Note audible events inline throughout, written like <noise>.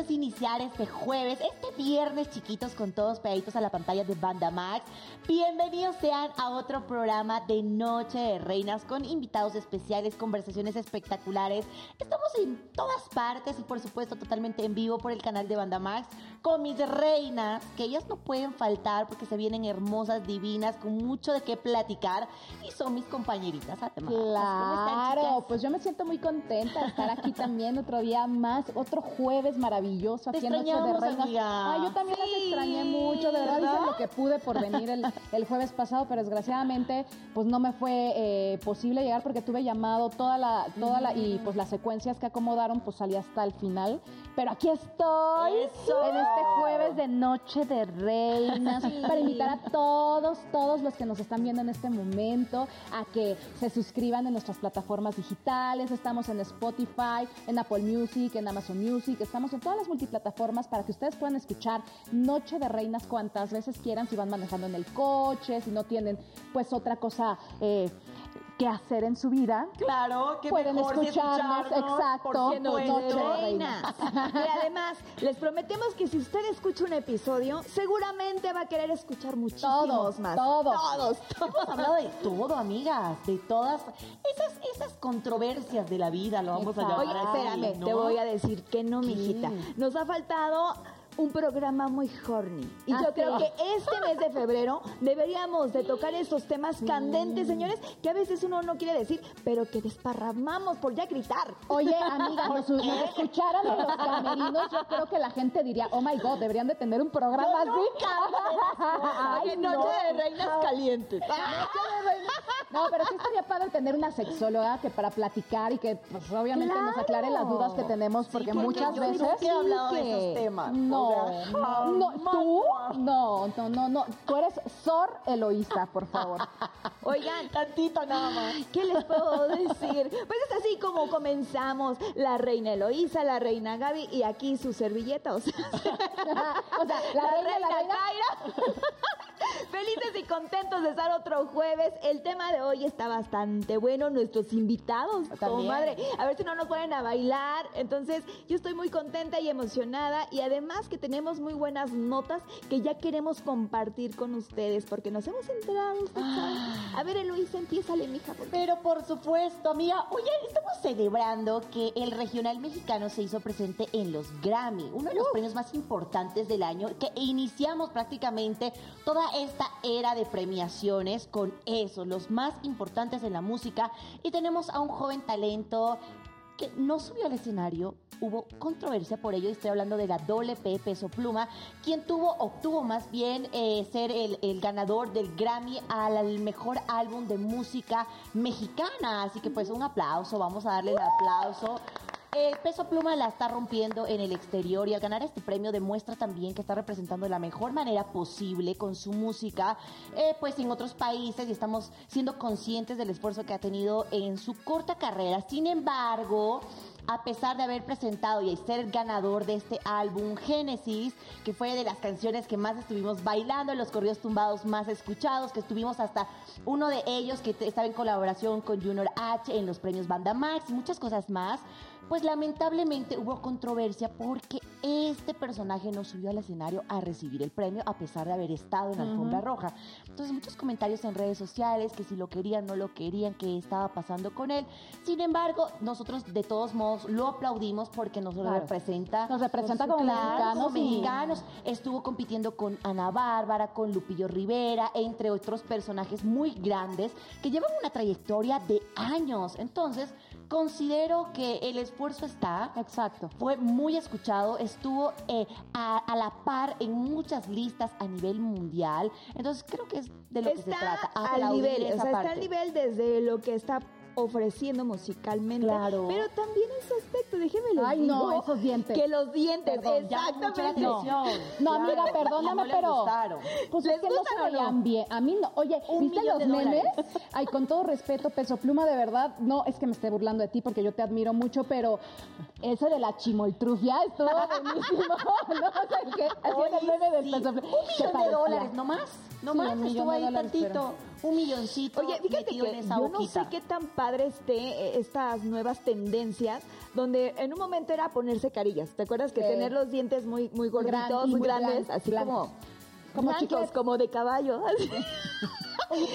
es iniciar este jueves, este viernes chiquitos con todos pegaditos a la pantalla de Banda Max. Bienvenidos sean a otro programa de Noche de Reinas con invitados especiales, conversaciones espectaculares. Estamos en todas partes y por supuesto totalmente en vivo por el canal de Banda Max con mis reinas, que ellas no pueden faltar porque se vienen hermosas, divinas, con mucho de qué platicar y son mis compañeritas además. Claro, pues yo me siento muy contenta de estar aquí también <laughs> otro día más, otro jueves maravilloso Te aquí en Noche de Reinas. amiga. Ay, yo también las extrañé mucho, de verdad, hice lo que pude por venir el, el jueves pasado, pero desgraciadamente pues no me fue eh, posible llegar porque tuve llamado toda la, toda la, y pues las secuencias que acomodaron pues salí hasta el final. Pero aquí estoy ¡Eso! en este jueves de Noche de Reinas para invitar a todos, todos los que nos están viendo en este momento a que se suscriban en nuestras plataformas digitales. Estamos en Spotify, en Apple Music, en Amazon Music. Estamos en todas las multiplataformas para que ustedes puedan escuchar Noche de Reinas cuantas veces quieran, si van manejando en el coche, si no tienen pues otra cosa eh, que hacer en su vida. Claro, que Pueden mejor escucharnos, exacto. de reinas. Y además, les prometemos que si usted escucha un episodio, seguramente va a querer escuchar muchísimos Todos, más. todos. Todos. Hemos hablado de todo, amigas, de todas esas, esas controversias de la vida, lo vamos a llamar Oye, espérame, ¿no? te voy a decir que no, ¿Qué? mijita. Nos ha faltado un programa muy horny. Y Ah, yo sí. creo que este mes de febrero deberíamos de tocar esos temas candentes, señores, que a veces uno no quiere decir, pero que desparramamos por ya gritar. Oye, amiga, <laughs> nos, nos escucharan en los camerinos, yo creo que la gente diría, oh my god, deberían de tener un programa así. Ay, Oye, no. Noche de reinas calientes. No, pero sí estaría padre tener una sexóloga que para platicar y que pues obviamente nos aclare las dudas que tenemos, porque porque muchas yo veces... nunca he hablado de que- esos temas. No, no, no, tú, no, no, no, no, tú eres Sor Eloísa, por favor. <laughs> Oigan, Tantito nada más. ¿Qué les puedo decir? Pues es así como comenzamos la reina Eloísa, la reina Gaby y aquí su servilleta. <laughs> O sea, o sea, la, reina, la reina... Kaira. <laughs> <laughs> Felices y contentos de estar otro jueves. El tema de hoy está bastante bueno. Nuestros invitados, También. madre. A ver si no nos ponen a bailar. Entonces, yo estoy muy contenta y emocionada. Y además que tenemos muy buenas notas que ya queremos compartir con ustedes porque nos hemos enterado. sabe. A ver, Eloísa, empiézale, mija. porque- Pero por supuesto, amiga, oye, estamos celebrando que el regional mexicano se hizo presente en los Grammy, uno de los premios más importantes del año, que iniciamos prácticamente toda esta era de premiaciones con eso, los más importantes en la música, y tenemos a un joven talento que no subió al escenario. Hubo controversia por ello, y estoy hablando de la doble P Peso Pluma, quien tuvo, obtuvo más bien eh, ser el, el ganador del Grammy al, al mejor álbum de música mexicana. Así que pues un aplauso, vamos a darle el aplauso. El Peso Pluma la está rompiendo en el exterior y al ganar este premio demuestra también que está representando de la mejor manera posible con su música, eh, pues en otros países y estamos siendo conscientes del esfuerzo que ha tenido en su corta carrera. Sin embargo, a pesar de haber presentado y ser ganador de este álbum Génesis, que fue de las canciones que más estuvimos bailando, los corridos tumbados más escuchados, que estuvimos hasta uno de ellos que estaba en colaboración con Junior H en los premios Banda Max y muchas cosas más, pues lamentablemente hubo controversia porque este personaje no subió al escenario a recibir el premio a pesar de haber estado en la alfombra roja. Entonces muchos comentarios en redes sociales que si lo querían, no lo querían, que estaba pasando con él. Sin embargo, nosotros de todos modos lo aplaudimos porque nos lo Claro. representa. Nos representa como mexicanos mexicanos. Estuvo compitiendo con Ana Bárbara, con Lupillo Rivera, entre otros personajes muy grandes que llevan una trayectoria de años. Entonces, considero que el esfuerzo está. Exacto. Fue muy escuchado, estuvo eh, a, a la par en muchas listas a nivel mundial. Entonces creo que es de lo que se trata. al aplaudir nivel, o sea, está al nivel desde lo que está ofreciendo musicalmente, Claro. pero también ese aspecto, déjeme lo Ay, no, esos dientes. que los dientes, Perdón, exactamente. No, amiga, Claro, perdóname, no les pero. gustaron. Pues ¿Les es que no se no? veían bien. A mí no. Oye, Un ¿viste los memes? dólares. Ay, con todo respeto, Peso Pluma, de verdad, no es que me esté burlando de ti porque yo te admiro mucho, pero ese de la chimoltrufia estuvo buenísimo. <laughs> no, o sea, que haciendo el meme del Sí, Peso Pluma. Un millón de dólares, no más. No Sí, más, estuvo ahí dólares, tantito. pero- un milloncito Oye, fíjate que en esa yo no sé qué tan padre esté eh, estas nuevas tendencias, donde en un momento era ponerse carillas. ¿Te acuerdas que Sí. tener los dientes muy, muy gorditos, Gran- muy muy grandes, blan- así blancos. como... Como blancos, chicles. como de caballo.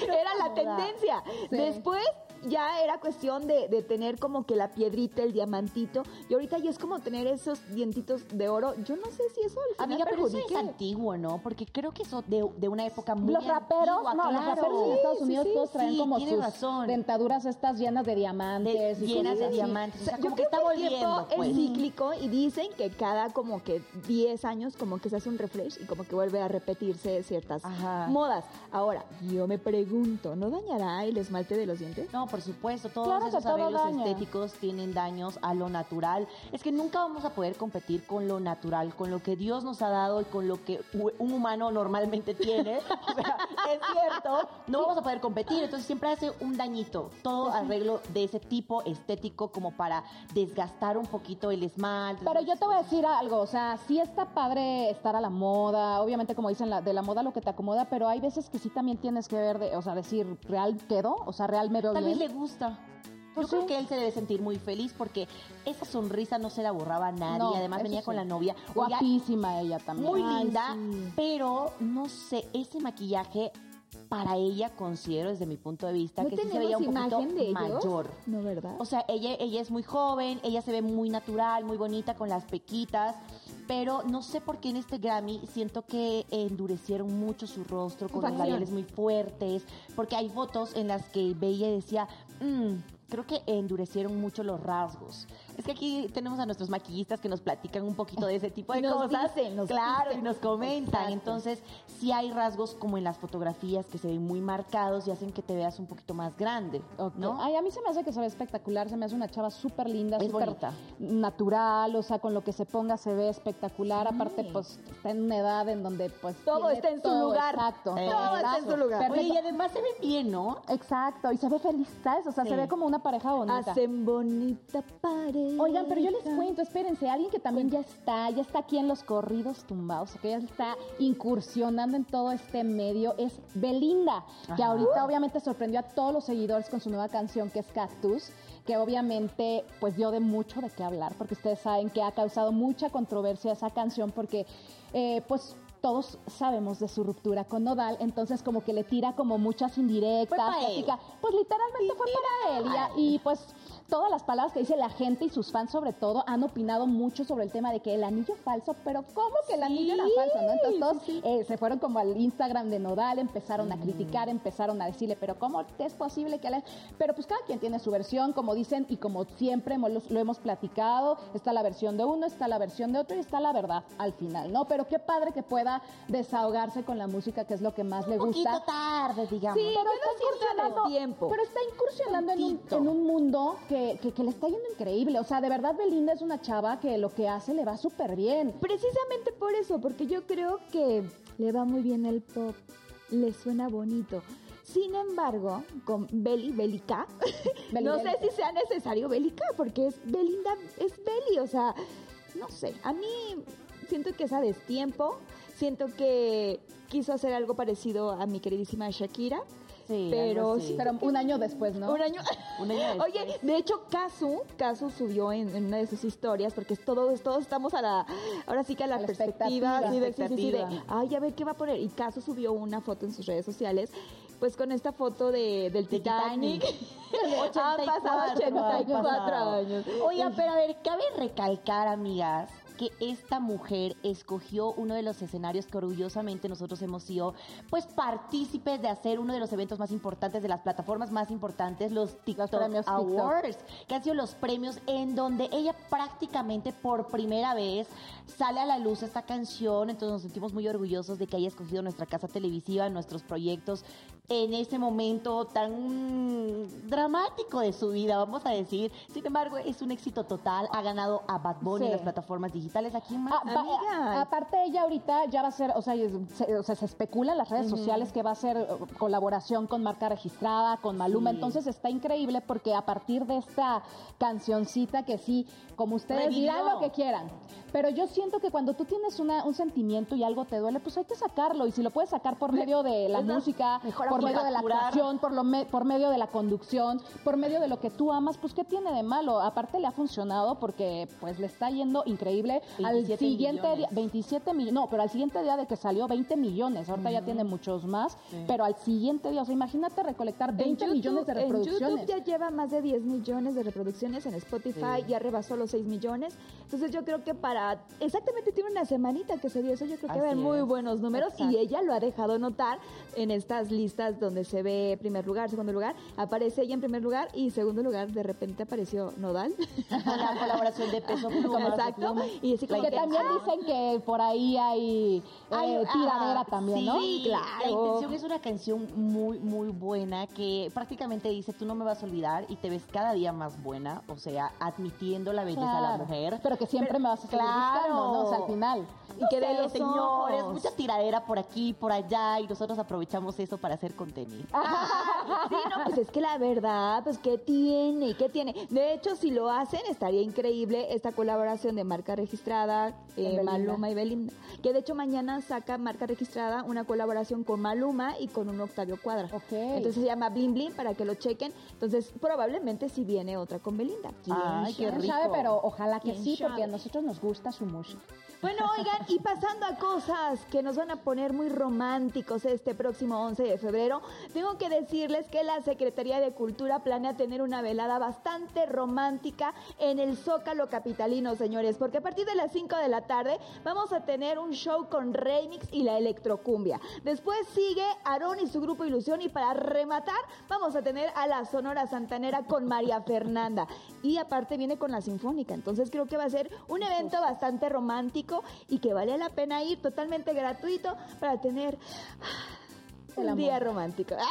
era la tendencia. Sí. Después ya era cuestión de, de tener como que la piedrita, el diamantito, y ahorita ya es como tener esos dientitos de oro. Yo no sé si eso al Amiga, pero eso es antiguo, ¿no? Porque creo que eso de, de una época muy Los raperos, antigua, no, los claro. raperos en Estados Sí, Unidos sí, todos sí, traen como tienes sus razón. dentaduras estas llenas de De- diamantes. y llenas de diamantes. O sea, Yo como que está el volviendo, pues. es cíclico y dicen que cada como que 10 años como que se hace un refresh y como que vuelve a repetirse ciertas Ajá. modas. Ahora, yo me pregunto, ¿no dañará el esmalte de los dientes? No, por supuesto, todos Claro esos todo arreglos daña. estéticos tienen daños a lo natural. Es que nunca vamos a poder competir con lo natural, con lo que Dios nos ha dado y con lo que un humano normalmente tiene. <laughs> O sea, es cierto, no vamos a poder competir, entonces siempre hace un dañito. Todo arreglo de ese tipo estético como para desgastar un poquito el esmalte. Pero yo te voy a decir algo, o sea, sí está padre estar a la moda, obviamente como dicen, la, de la moda lo que te acomoda, pero hay veces que sí también tienes que ver, de, o sea, decir, ¿real quedó? O sea, ¿real me veo Tal bien? Le gusta. Pues Yo creo sí. que él se debe sentir muy feliz porque esa sonrisa no se la borraba a nadie. No, Además venía con la novia. Guapísima ella también. muy Ay, linda, sí. pero no sé, ese maquillaje para ella considero desde mi punto de vista ¿No que sí se veía un poquito de mayor. No, ¿verdad? O sea, ella, ella es muy joven, ella se ve muy natural, muy bonita con las pequitas, pero no sé por qué en este Grammy siento que endurecieron mucho su rostro con los labiales muy fuertes, porque hay fotos en las que veía y decía, "Mm, creo que endurecieron mucho los rasgos. Es que aquí tenemos a nuestros maquillistas que nos platican un poquito de ese tipo de <laughs> nos cosas. dicen, nos claro, dicen. y nos comentan. Exacto. Entonces, sí hay rasgos como en las fotografías que se ven muy marcados y hacen que te veas un poquito más grande. ¿no? Ay, a mí se me hace que se ve espectacular, se me hace una chava súper linda, súper natural, o sea, con lo que se ponga se ve espectacular. Aparte, pues está en una edad en donde pues Todo está en su lugar. Exacto. Eh, Todo está en su lugar. Oye, y además se ve bien, ¿no? Exacto, y se ve feliz, ¿sabes? O sea, Sí. se ve como una pareja bonita. Hacen bonita pareja. Oigan, pero yo les cuento, espérense, alguien que también ya está, ya está aquí en los corridos tumbados, que ya está incursionando en todo este medio, es Belinda, que ahorita obviamente sorprendió a todos los seguidores con su nueva canción que es Cactus, que obviamente pues dio de mucho de qué hablar, porque ustedes saben que ha causado mucha controversia esa canción, porque eh, pues todos sabemos de su ruptura con Nodal, entonces como que le tira como muchas indirectas, platica- pues literalmente fue para él y, pues todas las palabras que dice la gente y sus fans sobre todo han opinado mucho sobre el tema de que el anillo falso, pero ¿cómo que el anillo era falso? ¿no? Entonces todos eh, se fueron como al Instagram de Nodal, empezaron a criticar, empezaron a decirle, pero ¿cómo es posible que... le-?" Pero pues cada quien tiene su versión, como dicen y como siempre lo, lo hemos platicado, está la versión de uno, está la versión de otro y está la verdad al final, ¿no? Pero qué padre que pueda desahogarse con la música, que es lo que más le Un poquito gusta. tarde, digamos. Sí, Pero está incursionando, tiempo. pero está incursionando en un, Tantito. en un mundo que, que- que le está yendo increíble. O sea, de verdad Belinda es una chava que lo que hace le va súper bien. Precisamente por eso, porque yo creo que le va muy bien el pop, le suena bonito. Sin embargo, con Beli, Belica, <laughs> Beli, no sé si sea necesario Belica, porque es Belinda, es Beli, o sea, no sé, a mí siento que es a destiempo, siento que quiso hacer algo parecido a mi queridísima Shakira, Sí, pero sí, Pero un año después, ¿no? un año. Un año <laughs> después. Oye, de hecho, Kazu, Kazu subió en, en una de sus historias, porque es todo, todos estamos a la, ahora sí que a la, A la perspectiva, de, sí, sí, sí, de, ay, a ver qué va a poner. Y Kazu subió una foto en sus redes sociales, pues con esta foto de, del De Titanic. Titanic. <laughs> Han pasado 84 han pasado. años. Oigan, pero a ver, cabe recalcar, amigas, que esta mujer escogió uno de los escenarios que orgullosamente nosotros hemos sido, pues, partícipes de hacer uno de los eventos más importantes, de las plataformas más importantes, los TikTok premios TikTok. Awards, que han sido los premios en donde ella prácticamente por primera vez sale a la luz esta canción, entonces nos sentimos muy orgullosos de que haya escogido nuestra casa televisiva, nuestros proyectos en ese momento tan dramático de su vida, vamos a decir. Sin embargo, es un éxito total, ha ganado a Bad Bunny en Sí. las plataformas digitales Ah, va- Amiga. a- aparte ella ahorita ya va a ser, o sea, se, o sea, se especula en las redes sociales que va a ser eh, colaboración con marca registrada, con Maluma, Sí. entonces está increíble porque a partir de esta cancioncita que sí, como ustedes Revivió. dirán lo que quieran, pero yo siento que cuando tú tienes una, un sentimiento y algo te duele, pues hay que sacarlo y si lo puedes sacar por medio de la es música, mejor por medio de la actuación, por, lo me- por medio de la conducción, por medio de lo que tú amas, pues ¿qué tiene de malo? Aparte le ha funcionado porque pues le está yendo increíble. Al 27 siguiente día, millones. 27 millones, no, pero al siguiente día de que salió 20 millones, ahorita ya tiene muchos más, pero al siguiente día, o sea, imagínate recolectar 20 En millones de YouTube- En reproducciones. YouTube ya lleva más de 10 millones de reproducciones, en Spotify ya rebasó los 6 millones. Entonces yo creo que para, exactamente tiene una semanita que se dio eso, yo creo que va a haber Así muy buenos números y ella lo ha dejado notar en estas listas donde se ve primer lugar, segundo lugar, aparece ella en primer lugar y segundo lugar de repente apareció Nodal. Con <laughs> la colaboración de Peso <laughs> Pluma. Exacto. Y así como que que, también ah, dicen que por ahí hay eh, Ay, tiradera ah, también, sí, ¿no? claro. La intención es una canción muy, muy buena que prácticamente dice, tú no me vas a olvidar y te ves cada día más buena, o sea, admitiendo la belleza de la Claro. mujer. Pero que siempre me vas a seguir claro. buscando, ¿no? O sea, al final. y que de los señores, mucha tiradera por aquí, por allá, y nosotros aprovechamos eso para hacer contenido. Sí, no, pues es que la verdad, pues ¿qué tiene? ¿Qué tiene? De hecho, si lo hacen, estaría increíble esta colaboración de marca registrada, eh. Maluma y Belinda. Que de hecho mañana saca marca registrada una colaboración con Maluma y con un Octavio Cuadra. Ok. Entonces se llama Bling para que lo chequen. Entonces, probablemente si viene otra con Belinda. ¿Quién Ay, qué rico. sabe? Pero ojalá que ¿Quién sí, porque a nosotros nos gusta su música. Bueno, oigan, y pasando a cosas que nos van a poner muy románticos este próximo 11 de febrero, tengo que decirles que la Secretaría de Cultura planea tener una velada bastante romántica en el Zócalo Capitalino, señores, porque a partir de las 5 de la tarde vamos a tener un show con remix y la electrocumbia. Después sigue Aarón y su grupo Ilusión y para rematar vamos a tener a la Sonora Santanera con María Fernanda. Y aparte viene con la Sinfónica, entonces creo que va a ser un evento bastante romántico y que vale la pena ir totalmente gratuito para tener El amor. día romántico. <laughs>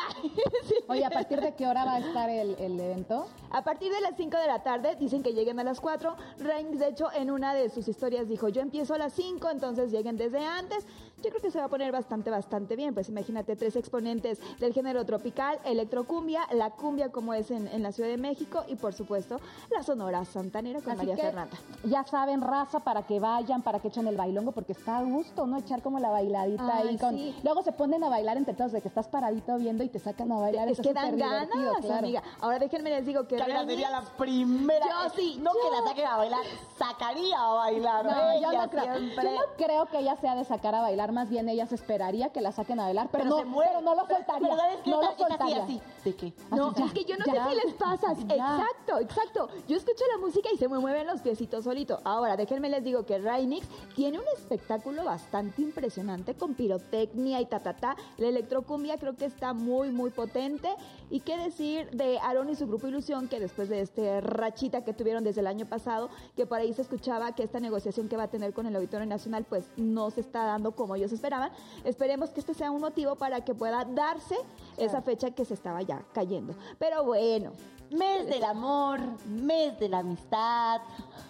Sí. Oye, ¿a partir de qué hora va a estar el, el evento? A partir de las 5 de la tarde, dicen que lleguen a las 4. Reigns, de hecho, en una de sus historias dijo, yo empiezo a las 5, entonces lleguen desde antes. Yo creo que se va a poner bastante, bastante bien. Pues imagínate, tres exponentes del género tropical, electrocumbia, la cumbia como es en, en la Ciudad de México y, por supuesto, la Sonora Santanera con Así María que Fernanda. ya saben, raza, para que vayan, para que echen el bailongo, porque está a gusto, ¿no? Echar como la bailadita Ay, ahí con... sí. Luego se ponen a bailar entre todos, de que estás paradito viendo y te sacan a bailar. Es Está que dan ganas, claro. amiga. Ahora déjenme les digo que Carla sería la primera. Yo sí, No yo. que la saquen a bailar, sacaría a bailar. No, yo ella no, creo, yo no creo que ella sea de sacar a bailar, más bien ella se esperaría que la saquen a bailar, pero, Pero no, se muere. pero no lo Pero- soltaría. pero ¿sabes qué? no lo soltaría. así. ¿De qué? No, ya, es que yo no ya. sé si les pasa. Ya. Exacto, exacto. Yo escucho la música y se me mueven los piecitos solito. Ahora, déjenme les digo que Rainix tiene un espectáculo bastante impresionante con pirotecnia y ta, ta, ta. La electrocumbia creo que está muy, muy potente. Y qué decir de Aaron y su grupo Ilusión, que después de este rachita que tuvieron desde el año pasado, que por ahí se escuchaba que esta negociación que va a tener con el Auditorio Nacional, pues no se está dando como ellos esperaban. Esperemos que este sea un motivo para que pueda darse esa fecha que se estaba ya cayendo. Pero bueno, Mes del amor, mes de la amistad.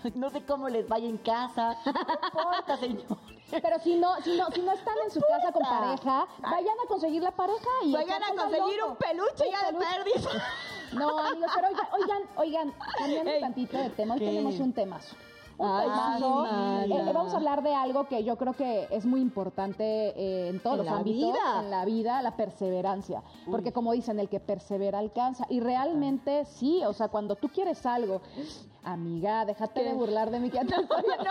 <laughs> No sé cómo les vaya en casa. <laughs> No importa, señor. Pero si no, si no, si no están en su casa con pareja, vayan a conseguir la pareja y Vayan a conseguir un peluche Un ya de perdiz. No, amigos, pero oigan, oigan, oigan, cambiando <laughs> Ey. tantito de tema, hoy ¿Qué? tenemos un temazo. Ay. Eh, vamos a hablar de algo que yo creo que es muy importante eh, en todos En los la ámbitos, vida. en la vida, la perseverancia. Porque como dicen, el que persevera alcanza. Y realmente sí, o sea, cuando tú quieres algo, amiga, déjate ¿Qué? de burlar de mí que antes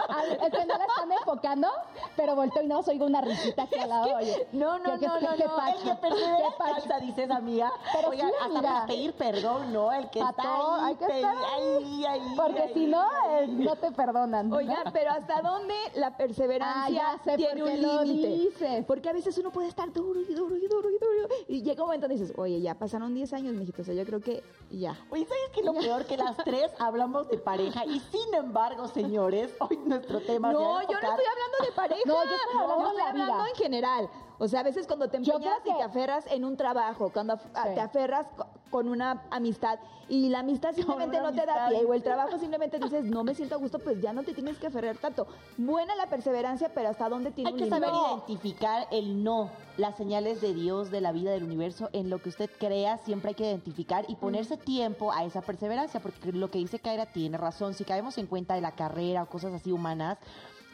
Ah, <laughs> Es que no la están enfocando, pero volteo y no oigo una risita aquí <laughs> al lado. Oye, No, no, ¿qué- qué- no, no, qué no. pacho? El que alcanza, dices, amiga. Pero Oigan, sí, hasta para pedir perdón, ¿no? El que está ahí, hay que pe- estar ahí, ahí, Porque ahí. si no, eh, no te perdonan. ¿no? Oigan, pero ¿hasta dónde la perseverancia Ah, sé tiene un límite? Porque a veces uno puede estar duro y duro y duro y duro. Y llega un momento donde dices, oye, ya pasaron 10 años, mijito. O sea, yo creo que ya. Oye, ¿sabes qué es lo peor? Que las tres hablamos de pareja y sin embargo, señores, hoy nuestro tema No, yo no estoy hablando de pareja. No, yo estoy hablando Yo de estoy la hablando en general. O sea, a veces cuando te empeñas y te aferras en un trabajo, cuando Sí. te aferras co- con una amistad y la amistad simplemente no te da pie o el trabajo simplemente dices no me siento a gusto, pues ya no te tienes que aferrar tanto. Buena la perseverancia, pero hasta dónde tiene Hay que saber identificar el no, las señales de Dios, de la vida, del universo, en lo que usted crea, siempre hay que identificar y ponerse tiempo a esa perseverancia, porque lo que dice Kaira tiene razón. Si caemos en cuenta de la carrera o cosas así humanas,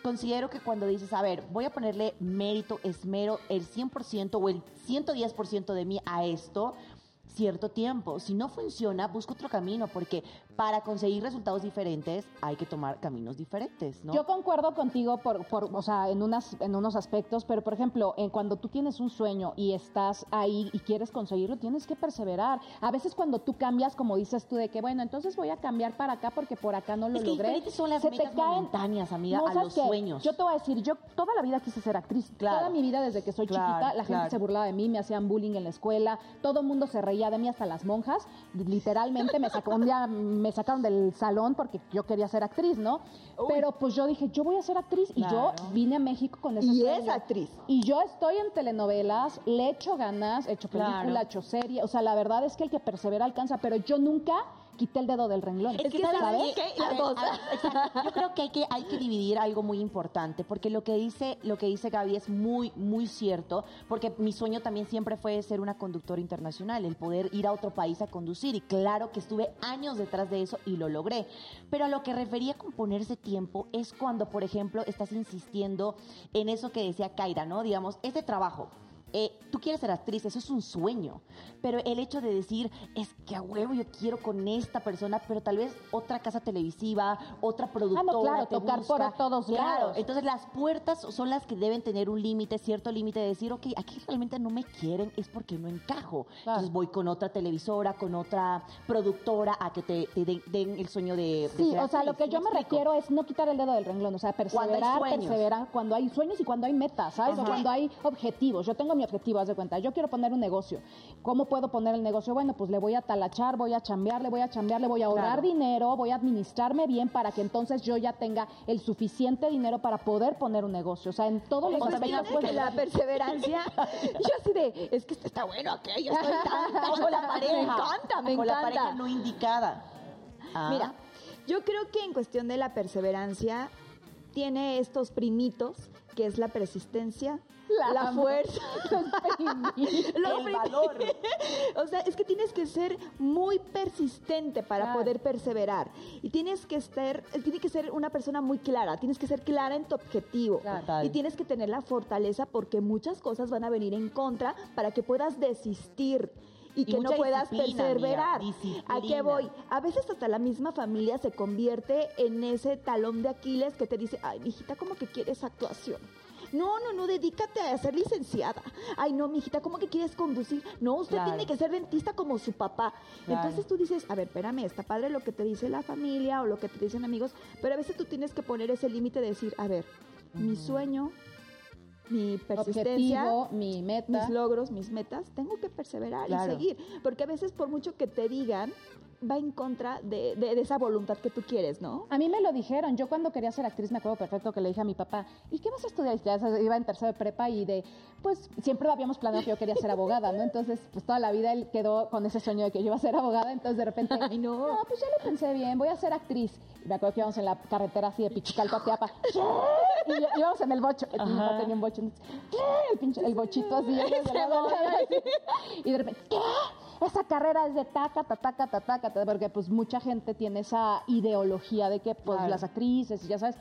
considero que cuando dices, a ver, voy a ponerle mérito, esmero, el 100% o el 110% de mí a esto, cierto tiempo. Si no funciona, busca otro camino, porque para conseguir resultados diferentes hay que tomar caminos diferentes, ¿no? Yo concuerdo contigo por, por o sea, en unas, en unos aspectos, pero por ejemplo, en cuando tú tienes un sueño y estás ahí y quieres conseguirlo, tienes que perseverar. A veces cuando tú cambias, como dices tú, de que bueno, entonces voy a cambiar para acá porque por acá no lo es que logré. son las se metas te caen momentáneas, amiga, No, a ¿sabes los qué? sueños. Yo te voy a decir, yo toda la vida quise ser actriz. Claro. Toda mi vida desde que soy Claro, chiquita, la gente se burlaba de mí, me hacían bullying en la escuela, todo el mundo se reía de mí, hasta las monjas. Literalmente me sacó un día me sacaron del salón porque yo quería ser actriz, ¿no? Pero pues yo dije, yo voy a ser actriz y yo vine a México con ese Y es actriz. Y yo estoy en telenovelas, le echo ganas, he hecho película, Claro. he hecho serie. O sea, la verdad es que el que persevera alcanza, pero yo nunca quité el dedo del renglón. Es que, ¿sabes A ver, a ver. Yo creo que hay, que hay que dividir algo muy importante, porque lo que dice, lo que dice Gaby es muy, muy cierto, porque mi sueño también siempre fue ser una conductora internacional, el poder ir a otro país a conducir, y claro que estuve años detrás de eso y lo logré. Pero a lo que refería con ponerse tiempo es cuando, por ejemplo, estás insistiendo en eso que decía Kaira, ¿no? Digamos, este trabajo. Eh, tú quieres ser actriz, eso es un sueño, pero el hecho de decir, es que a huevo yo quiero con esta persona, pero tal vez otra casa televisiva, otra productora. claro, te tocar por busca. todos Claro, lados. entonces las puertas son las que deben tener un límite, cierto límite de decir, ok, aquí realmente no me quieren, es porque no encajo. Claro. Entonces voy con otra televisora, con otra productora a que te, te den, den el sueño de... de Sí, ser o sea, lo que yo me explico? refiero es no quitar el dedo del renglón, o sea, Cuando perseverar, sueños. perseverar cuando hay sueños y cuando hay metas, ¿sabes? O cuando hay objetivos. Yo tengo mi objetivo, haz de cuenta, yo quiero poner un negocio. ¿Cómo puedo poner el negocio? Bueno, pues le voy a talachar, voy a chambear, le voy a chambear, le voy a ahorrar Claro. dinero, voy a administrarme bien para que entonces yo ya tenga el suficiente dinero para poder poner un negocio. O sea, en Pues aspectos. fíjate que la perseverancia, <laughs> yo así de, es que este está bueno, aquello, estoy tan, <laughs> O la pareja. Me encanta, me o la encanta. pareja no indicada. Ah. Mira, yo creo que en cuestión de la perseverancia tiene estos primitos, que es la persistencia, La fuerza, <laughs> El valor. <laughs> o sea, es que tienes que ser muy persistente para Claro. poder perseverar. Y tienes que ser, tiene que ser una persona muy clara, tienes que ser clara en tu objetivo. Claro. Y tienes que tener la fortaleza porque muchas cosas van a venir en contra para que puedas desistir. Y, Y que no puedas perseverar. ¿A qué voy? A veces hasta la misma familia se convierte en ese talón de Aquiles que te dice, ay, mijita, ¿cómo que quieres actuación? No, no, no, dedícate a ser licenciada. Ay, no, mijita, ¿cómo que quieres conducir? No, usted Claro. tiene que ser dentista como su papá. Claro. Entonces tú dices, a ver, espérame, está padre lo que te dice la familia o lo que te dicen amigos, pero a veces tú tienes que poner ese límite de decir, a ver, mi sueño, mi persistencia, Objetivo, mi meta. mis logros, mis metas, tengo que perseverar Claro. y seguir. Porque a veces, por mucho que te digan, va en contra de, de- de esa voluntad que tú quieres, ¿no? A mí me lo dijeron. Yo cuando quería ser actriz me acuerdo perfecto que le dije a mi papá, ¿y qué vas a estudiar? Y iba en tercero de prepa y de, pues siempre habíamos planeado que yo quería ser abogada, ¿no? Entonces, pues toda la vida él quedó con ese sueño de que yo iba a ser abogada. Entonces, de repente, <laughs> Ay, no. no, pues ya lo pensé bien, voy a ser actriz. Y me acuerdo que íbamos en la carretera así de Pichicalco a Teapa. <laughs> Y íbamos en el bocho. Mi papá tenía un bocho. entonces, ¿Qué? El, pinche, el bochito así. <laughs> y de repente, ¿qué? Esa carrera es de taca, ta, taca, ta, taca, ta, porque pues mucha gente tiene esa ideología de que pues Claro. las actrices, y ya sabes.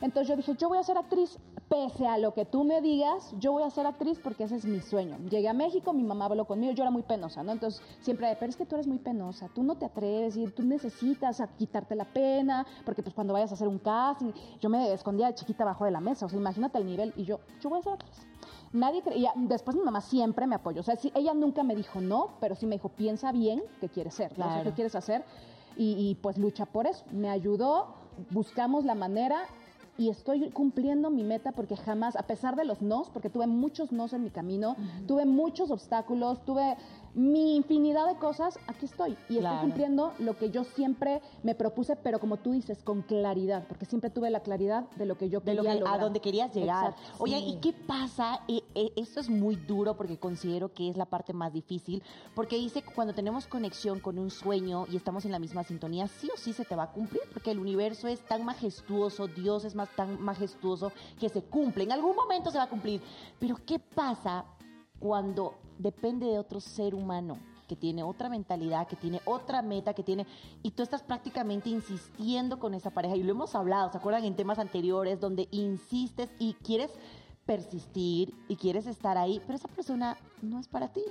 Entonces yo dije, yo voy a ser actriz, pese a lo que tú me digas, yo voy a ser actriz porque ese es mi sueño. Llegué a México, mi mamá habló conmigo, yo era muy penosa, ¿no? Entonces siempre, pero es que tú eres muy penosa, tú no te atreves y tú necesitas a quitarte la pena, porque pues cuando vayas a hacer un casting, yo me escondía de chiquita abajo de la mesa, o sea, imagínate el nivel, y yo, yo voy a ser actriz. Nadie creía, después mi mamá siempre me apoyó, o sea, sí, ella nunca me dijo no, pero sí me dijo, piensa bien qué quieres ser, ¿no? O sea, Claro. qué quieres hacer, y, y, pues lucha por eso. Me ayudó, buscamos la manera, y estoy cumpliendo mi meta porque jamás, a pesar de los nos, porque tuve muchos nos en mi camino, tuve muchos obstáculos, tuve mi infinidad de cosas, aquí estoy y Claro. estoy cumpliendo lo que yo siempre me propuse, pero como tú dices, con claridad, porque siempre tuve la claridad de lo que yo de quería lo que, a donde querías llegar. Exacto. Oye, Sí. ¿y qué pasa? Eh, eh, esto es muy duro porque considero que es la parte más difícil, porque dice que cuando tenemos conexión con un sueño y estamos en la misma sintonía, sí o sí se te va a cumplir, porque el universo es tan majestuoso, Dios es más tan majestuoso que se cumple. En algún momento se va a cumplir. Pero ¿qué pasa cuando depende de otro ser humano? que tiene otra mentalidad, que tiene otra meta, que tiene... Y tú estás prácticamente insistiendo con esa pareja. Y lo hemos hablado, ¿se acuerdan? En temas anteriores, donde insistes y quieres persistir y quieres estar ahí, pero esa persona no es para ti.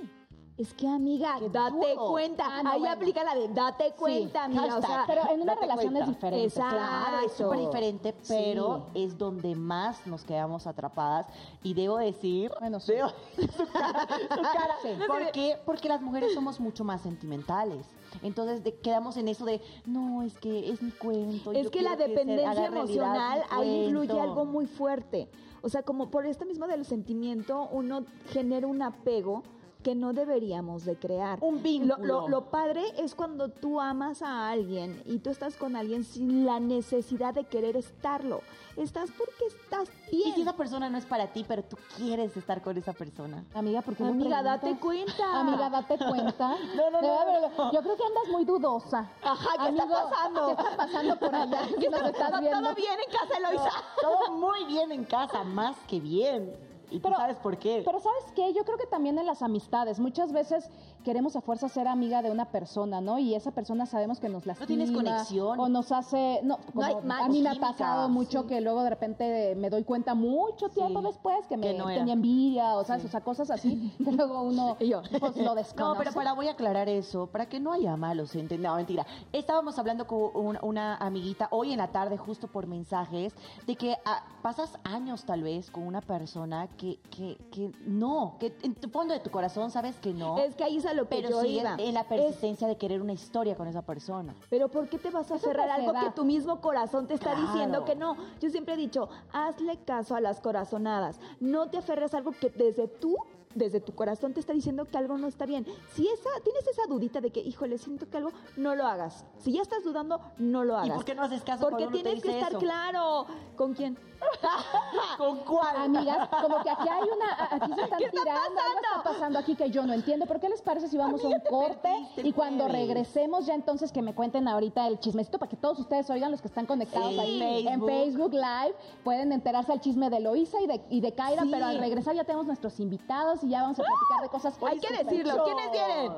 Es que, amiga, date cuenta. Ah, no, Ahí bueno. aplica la de date cuenta. O sea, Pero en una relación cuenta. es diferente. Exacto. Claro, es súper diferente, pero es donde más nos quedamos atrapadas. Y debo decir, Bueno, sí. debo- <laughs> su cara, su cara. Sí. ¿Por qué? Porque las mujeres somos mucho más sentimentales. Entonces de- quedamos en eso de, no, es que es mi cuento. Es que la dependencia emocional ahí influye cuento". algo muy fuerte. O sea, como por esto mismo del sentimiento, uno genera un apego que no deberíamos de crear. Un vínculo. Lo, lo- lo padre es cuando tú amas a alguien y tú estás con alguien sin la necesidad de querer estarlo. Estás porque estás bien. Y si esa persona no es para ti, pero tú quieres estar con esa persona. Amiga, ¿por qué no Amiga, date cuenta. Amiga, date cuenta. <laughs> No, no, no. Yo creo que andas muy dudosa. Ajá, ¿qué está Amigo, pasando? ¿Qué está pasando por allá? <laughs> ¿Qué nos estás ¿Todo viendo? bien en casa, Eloisa? Todo muy bien en casa, más que bien. Y tú Pero- sabes por qué. Pero ¿sabes qué? Yo creo que también en las amistades. Muchas veces queremos a fuerza ser amiga de una persona, ¿no? Y esa persona sabemos que nos lastima. tienes conexión. O nos hace... No, No hay a mí me ha pasado mucho sí. que luego de repente me doy cuenta mucho tiempo Sí, después que me que no tenía envidia, o sabes, o sea, cosas así que luego uno <laughs> yo. pues lo desconoce. No, pero para voy a aclarar eso, para que no haya malos enten- No, mentira. Estábamos hablando con un- una amiguita hoy en la tarde, justo por mensajes, de que ah, pasas años tal vez con una persona que, que, que no, que en tu fondo de tu corazón sabes que no. Es que ahí es a lo que pero yo iba. en la Es- persistencia de querer una historia con esa persona. Pero ¿por qué te vas a aferrar a algo que tu mismo corazón te está Claro. diciendo que no? Yo siempre he dicho, hazle caso a las corazonadas. No te aferres a algo que desde tú, desde tu corazón te está diciendo que algo no está bien. Si esa, tienes esa dudita de que, híjole, siento que algo, no lo hagas. Si ya estás dudando, no lo hagas. ¿Y por qué no haces caso Porque cuando uno te tienes que estar eso? claro. ¿Con quién? <laughs> ¿Con cuál? Amigas, como que aquí hay una, aquí se <laughs> están ¿Qué está tirando, algo está pasando? pasando aquí que yo no entiendo. ¿Por qué les parece si vamos a un corte perdiste y cuando jueves. regresemos ya entonces que me cuenten ahorita el chismecito para que todos ustedes oigan los que están conectados Sí. ahí en Facebook. Facebook Live, pueden enterarse al chisme de Loisa y de, y de Kaira, Sí. pero al regresar ya tenemos nuestros invitados y ya vamos a platicar de cosas. Hay que decirlo. ¿Quiénes vienen?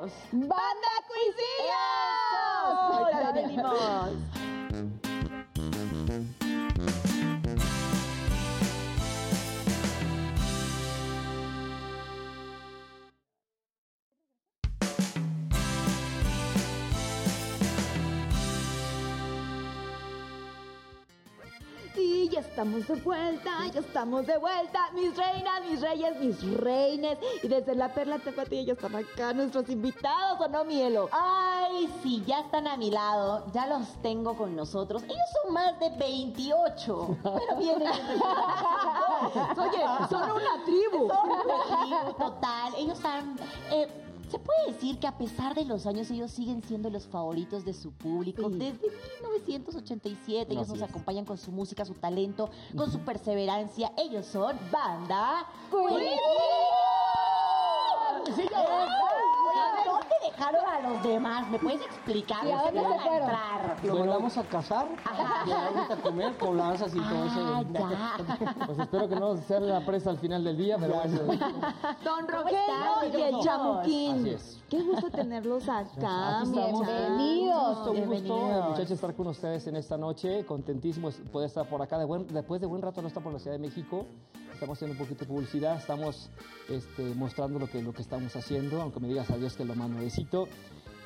¡Banda. Cuisillos! Venimos. Estamos de vuelta, ya estamos de vuelta, mis reinas, mis reyes, mis reines. Y desde la Perla Tapatía ya están acá nuestros invitados, ¿o no, Mielo? Ay, sí, ya están a mi lado, ya los tengo con nosotros. Ellos son más de 28, pero vienen <laughs> Oye, son una tribu. Son una tribu total. Ellos han... eh, se puede decir que a pesar de los años, ellos siguen siendo los favoritos de su público. Sí. Desde 1987, ellos Así nos es. acompañan con su música, su talento, con su perseverancia. Ellos son Banda. ¿A dónde dejaron a los demás? ¿Me puedes explicar? Sí, ¿a dónde Van se fueron? entrar. Lo mandamos a cazar y ahorita a comer con lanzas y todo Ah, eso. ya. Pues espero que no sea la presa al final del día, pero bueno. <laughs> Don Rogelio y el? Chamuquín. Así es. Qué gusto tenerlos acá. Aquí estamos. Bienvenidos. Un gusto, un gusto, muchachos, estar con ustedes en esta noche. Contentísimos de poder estar por acá. De buen- después de buen rato no está por la Ciudad de México. Estamos haciendo un poquito de publicidad. Estamos este, mostrando lo que, lo que estamos haciendo. Aunque me digas adiós que lo más nuevecito.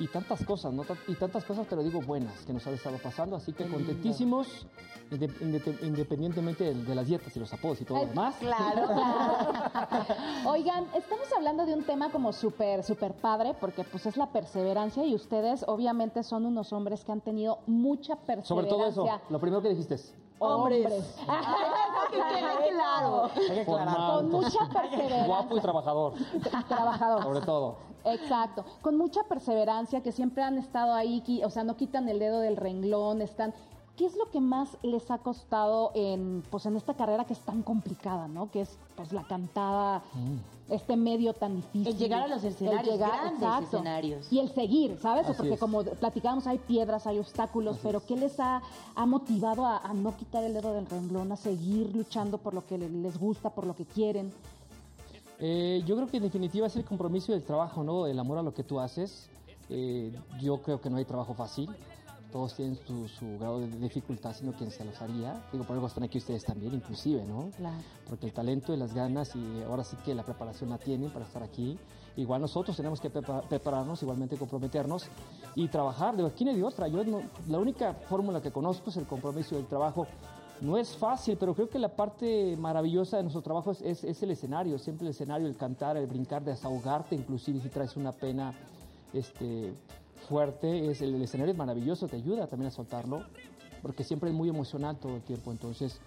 Y tantas cosas, ¿no? Y tantas cosas, pero digo buenas, que nos han estado pasando. Así que Qué contentísimos, inde- inde- independientemente de, de las dietas y los apodos y todo lo demás. Claro. <laughs> Oigan, estamos hablando de un tema como súper, súper padre, porque pues es la perseverancia y ustedes obviamente son unos hombres que han tenido mucha perseverancia. Sobre todo eso, lo primero que dijiste es hombres. <laughs> que quede claro. Hay que aclarar. Con mucha perseverancia. Guapo y trabajador, <laughs> Trabajador. sobre todo. Exacto, con mucha perseverancia, que siempre han estado ahí, o sea, no quitan el dedo del renglón, están... ¿Qué es lo que más les ha costado en, pues, en esta carrera que es tan complicada, ¿no? Que es pues la cantada, este medio tan difícil. El llegar a los escenarios, grandes escenarios. Y el seguir, ¿sabes? Así Porque es. como platicábamos, hay piedras, hay obstáculos, pero ¿qué les ha, ha motivado a, a no quitar el dedo del renglón, a seguir luchando por lo que le- les gusta, por lo que quieren? Eh, yo creo que en definitiva es el compromiso y el trabajo, ¿no? El amor a lo que tú haces. Eh, yo creo que no hay trabajo fácil. Todos tienen su, su grado de dificultad, sino quien se los haría. Digo, por algo están aquí ustedes también, inclusive, ¿no? Claro. Porque el talento y las ganas y ahora sí que la preparación la tienen para estar aquí. Igual nosotros tenemos que prepa- prepararnos, igualmente comprometernos y trabajar. De aquí no hay otra. Yo no- la única fórmula que conozco es el compromiso y el trabajo. No es fácil, pero creo que la parte maravillosa de nuestro trabajo es, es- es el escenario, siempre el escenario, el cantar, el brincar, desahogarte, inclusive si traes una pena este, fuerte, es el, el escenario es maravilloso, te ayuda también a soltarlo, porque siempre es muy emocional todo el tiempo, entonces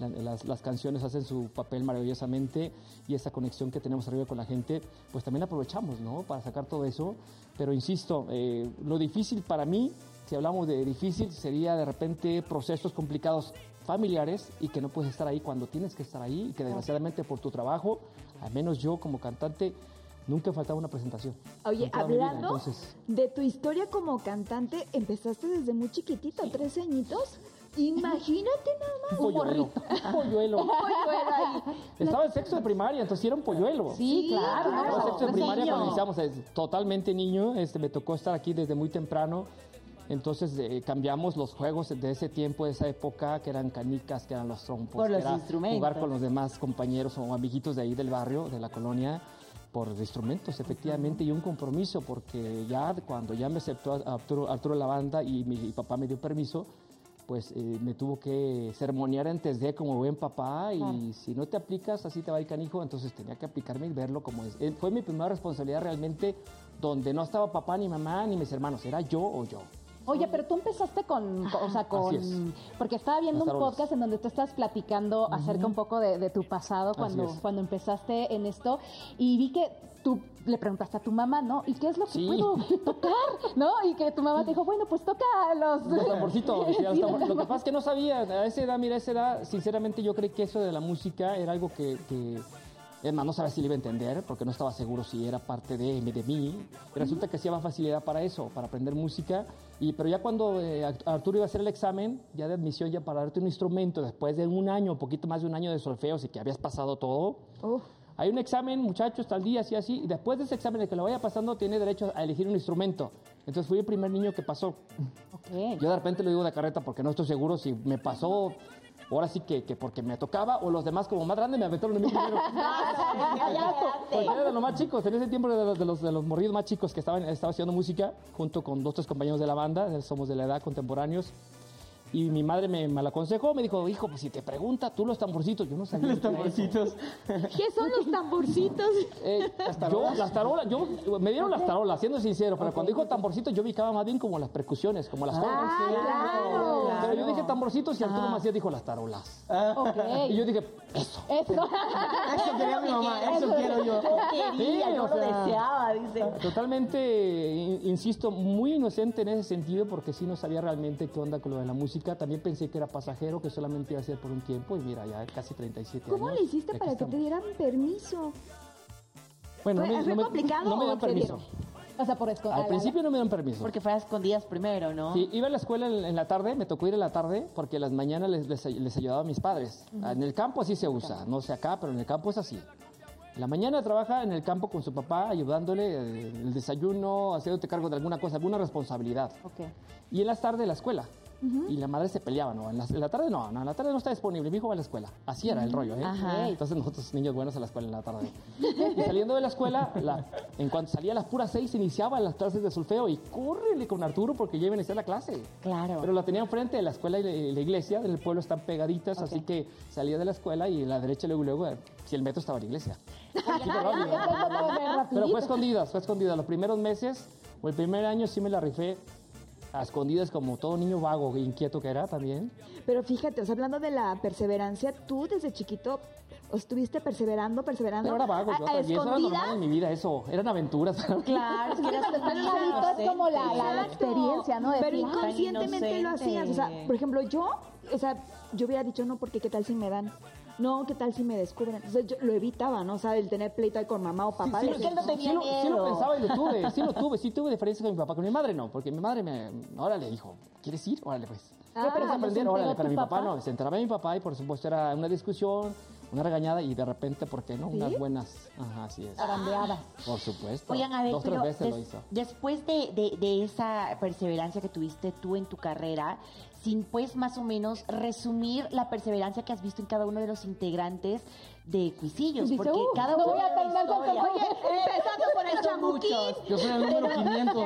la- las, las canciones hacen su papel maravillosamente y esa conexión que tenemos arriba con la gente, pues también aprovechamos, ¿no? Para sacar todo eso, pero insisto, eh, lo difícil para mí, si hablamos de difícil, sería de repente procesos complicados familiares y que no puedes estar ahí cuando tienes que estar ahí y que desgraciadamente por tu trabajo, al menos yo como cantante, nunca faltaba una presentación. Oye, hablando entonces, de tu historia como cantante, empezaste desde muy chiquitito, 13 añitos. <laughs> Imagínate nada más. un <laughs> polluelo, un polluelo. polluelo ahí. Estaba en sexto de primaria, entonces era un polluelo. Sí, claro. Estaba en sexto de primaria niño. cuando iniciamos, es totalmente niño, este, me tocó estar aquí desde muy temprano. Entonces eh, cambiamos los juegos de ese tiempo, de esa época, que eran canicas, que eran los trompos, Por que los era instrumentos. jugar con los demás compañeros o amiguitos de ahí del barrio, de la colonia, por instrumentos, efectivamente, y un compromiso, porque ya cuando ya me aceptó Arturo, Arturo la banda y mi papá me dio permiso, pues eh, me tuvo que sermonear antes de como buen papá y si no te aplicas así te va el canijo, entonces tenía que aplicarme y verlo como es. Eh, Fue mi primera responsabilidad realmente donde no estaba papá ni mamá ni mis hermanos, era yo o yo. Oye, pero tú empezaste con, o sea, con, es. porque estaba viendo Las un podcast en donde tú estás platicando acerca un poco de, de tu pasado cuando, cuando empezaste en esto y vi que tú le preguntaste a tu mamá, ¿no? ¿Y qué es lo que Sí. puedo tocar? ¿No? Y que tu mamá te dijo, bueno, pues toca los... Los tamborcitos, <laughs> los tambor- Lo que pasa es que no sabía, a esa edad, mira, a esa edad, sinceramente yo creí que eso de la música era algo que, que es más, no sabía si le iba a entender, porque no estaba seguro si era parte de, de mí. Y resulta que sí había facilidad para eso, para aprender música. Y, pero ya cuando eh, Arturo iba a hacer el examen, ya de admisión, ya para darte un instrumento, después de un año, poquito más de un año de solfeo, y que habías pasado todo, hay un examen, muchachos, tal día, así, así, y después de ese examen, el que lo vaya pasando, tiene derecho a elegir un instrumento. Entonces fui el primer niño que pasó. Yo de repente lo digo de carreta porque no estoy seguro si me pasó, ahora sí que, que porque me tocaba, o los demás como más grandes me aventaron a mí primero. <laughs> Porque era de los más chicos, en ese tiempo de los, de los, de los morridos más chicos que estaban, estaba estudiando música, junto con dos, tres compañeros de la banda, somos de la edad contemporáneos. Y mi madre me mal aconsejó, me dijo, hijo, pues si te pregunta tú los tamborcitos, yo no sabía. <laughs> Los tamborcitos. ¿Qué son los tamborcitos? <laughs> Eh, yo, las tarolas, yo, me dieron las tarolas, siendo sincero, pero cuando dijo tamborcitos yo ubicaba más bien como las percusiones, como las congas. claro. Pero yo dije tamborcitos y Arturo Macías dijo las tarolas. Y yo dije, eso. Eso. <laughs> Eso quería mi mamá, eso quiero yo. Quería, Sí, yo o lo sea, deseaba, dice. Totalmente, in- insisto, muy inocente en ese sentido porque sí no sabía realmente qué onda con lo de la música. También pensé que era pasajero, que solamente iba a ser por un tiempo y mira, ya casi 37 ¿Cómo años. le hiciste para que te estamos. dieran permiso? Bueno, ¿Fue- no me, fue no me- complicado no me te permiso. O sea, por esco- a Al la- principio no me dieron permiso. Porque fuera escondidas primero, ¿no? Sí, iba a la escuela en, en la tarde, me tocó ir en la tarde porque las mañanas les, les, les ayudaba a mis padres. Ah, En el campo así se usa, no sé acá, pero en el campo es así. En la mañana trabaja en el campo con su papá, ayudándole eh, el desayuno, haciéndote cargo de alguna cosa, alguna responsabilidad. Ok. Y en las tardes la escuela. Y la madre se peleaba, ¿no? En la, en la tarde no, no, en la tarde no está disponible. Mi hijo va a la escuela. Así era el rollo, ¿eh? Ajá. Entonces nosotros, niños buenos, a la escuela en la tarde. Y saliendo de la escuela, la- en cuanto salía a las puras seis, iniciaban las clases de solfeo y córrele con Arturo porque ya iba a iniciar la clase. Claro. Pero la tenía enfrente de la escuela y la, la iglesia, en el pueblo están pegaditas, así que salía de la escuela y en la derecha luego, luego, eh, si el metro estaba en la iglesia. <laughs> Pero fue escondida, fue escondida. Los primeros meses o el primer año sí me la rifé a escondidas como todo niño vago e inquieto que era también. Pero fíjate, o sea, hablando de la perseverancia, tú desde chiquito estuviste perseverando, perseverando. Pero era vago, yo a, a también. Eso era en mi vida, eso. Eran aventuras. Claro, es que eras <laughs> chavito es como la, la- la Exacto. experiencia, ¿no? De Pero decir, "Ah, inconscientemente lo hacías. O sea, por ejemplo, yo, o sea, yo hubiera dicho no, porque qué tal si me dan. No, qué tal si me descubren. Entonces yo lo evitaba, ¿no? O sea, el tener pleito ahí con mamá o papá. Sí, sí, que- él no tenía sí lo, sí lo pensaba y lo tuve, sí lo tuve, sí tuve diferencias con mi papá, con mi madre no, porque mi madre me, órale, dijo, ¿quieres ir? Órale, pues. Ah, ¿Qué quieres ¿no se aprender? Órale, pero mi papá, papá? no, se enteraba mi papá y por supuesto era una discusión, una regañada y de repente, ¿por qué no? Unas buenas, ajá, así es. Arambeadas. Por supuesto. Oigan, a ver, Dos, tres pero veces lo hizo. después de, de- de esa perseverancia que tuviste tú en tu carrera, sin pues más o menos resumir la perseverancia que has visto en cada uno de los integrantes de Cuisillos, Dice, porque "Uh, cada no uno voy a terminar con historia". Oye, empezando por el chamuquín. Yo soy el número 500.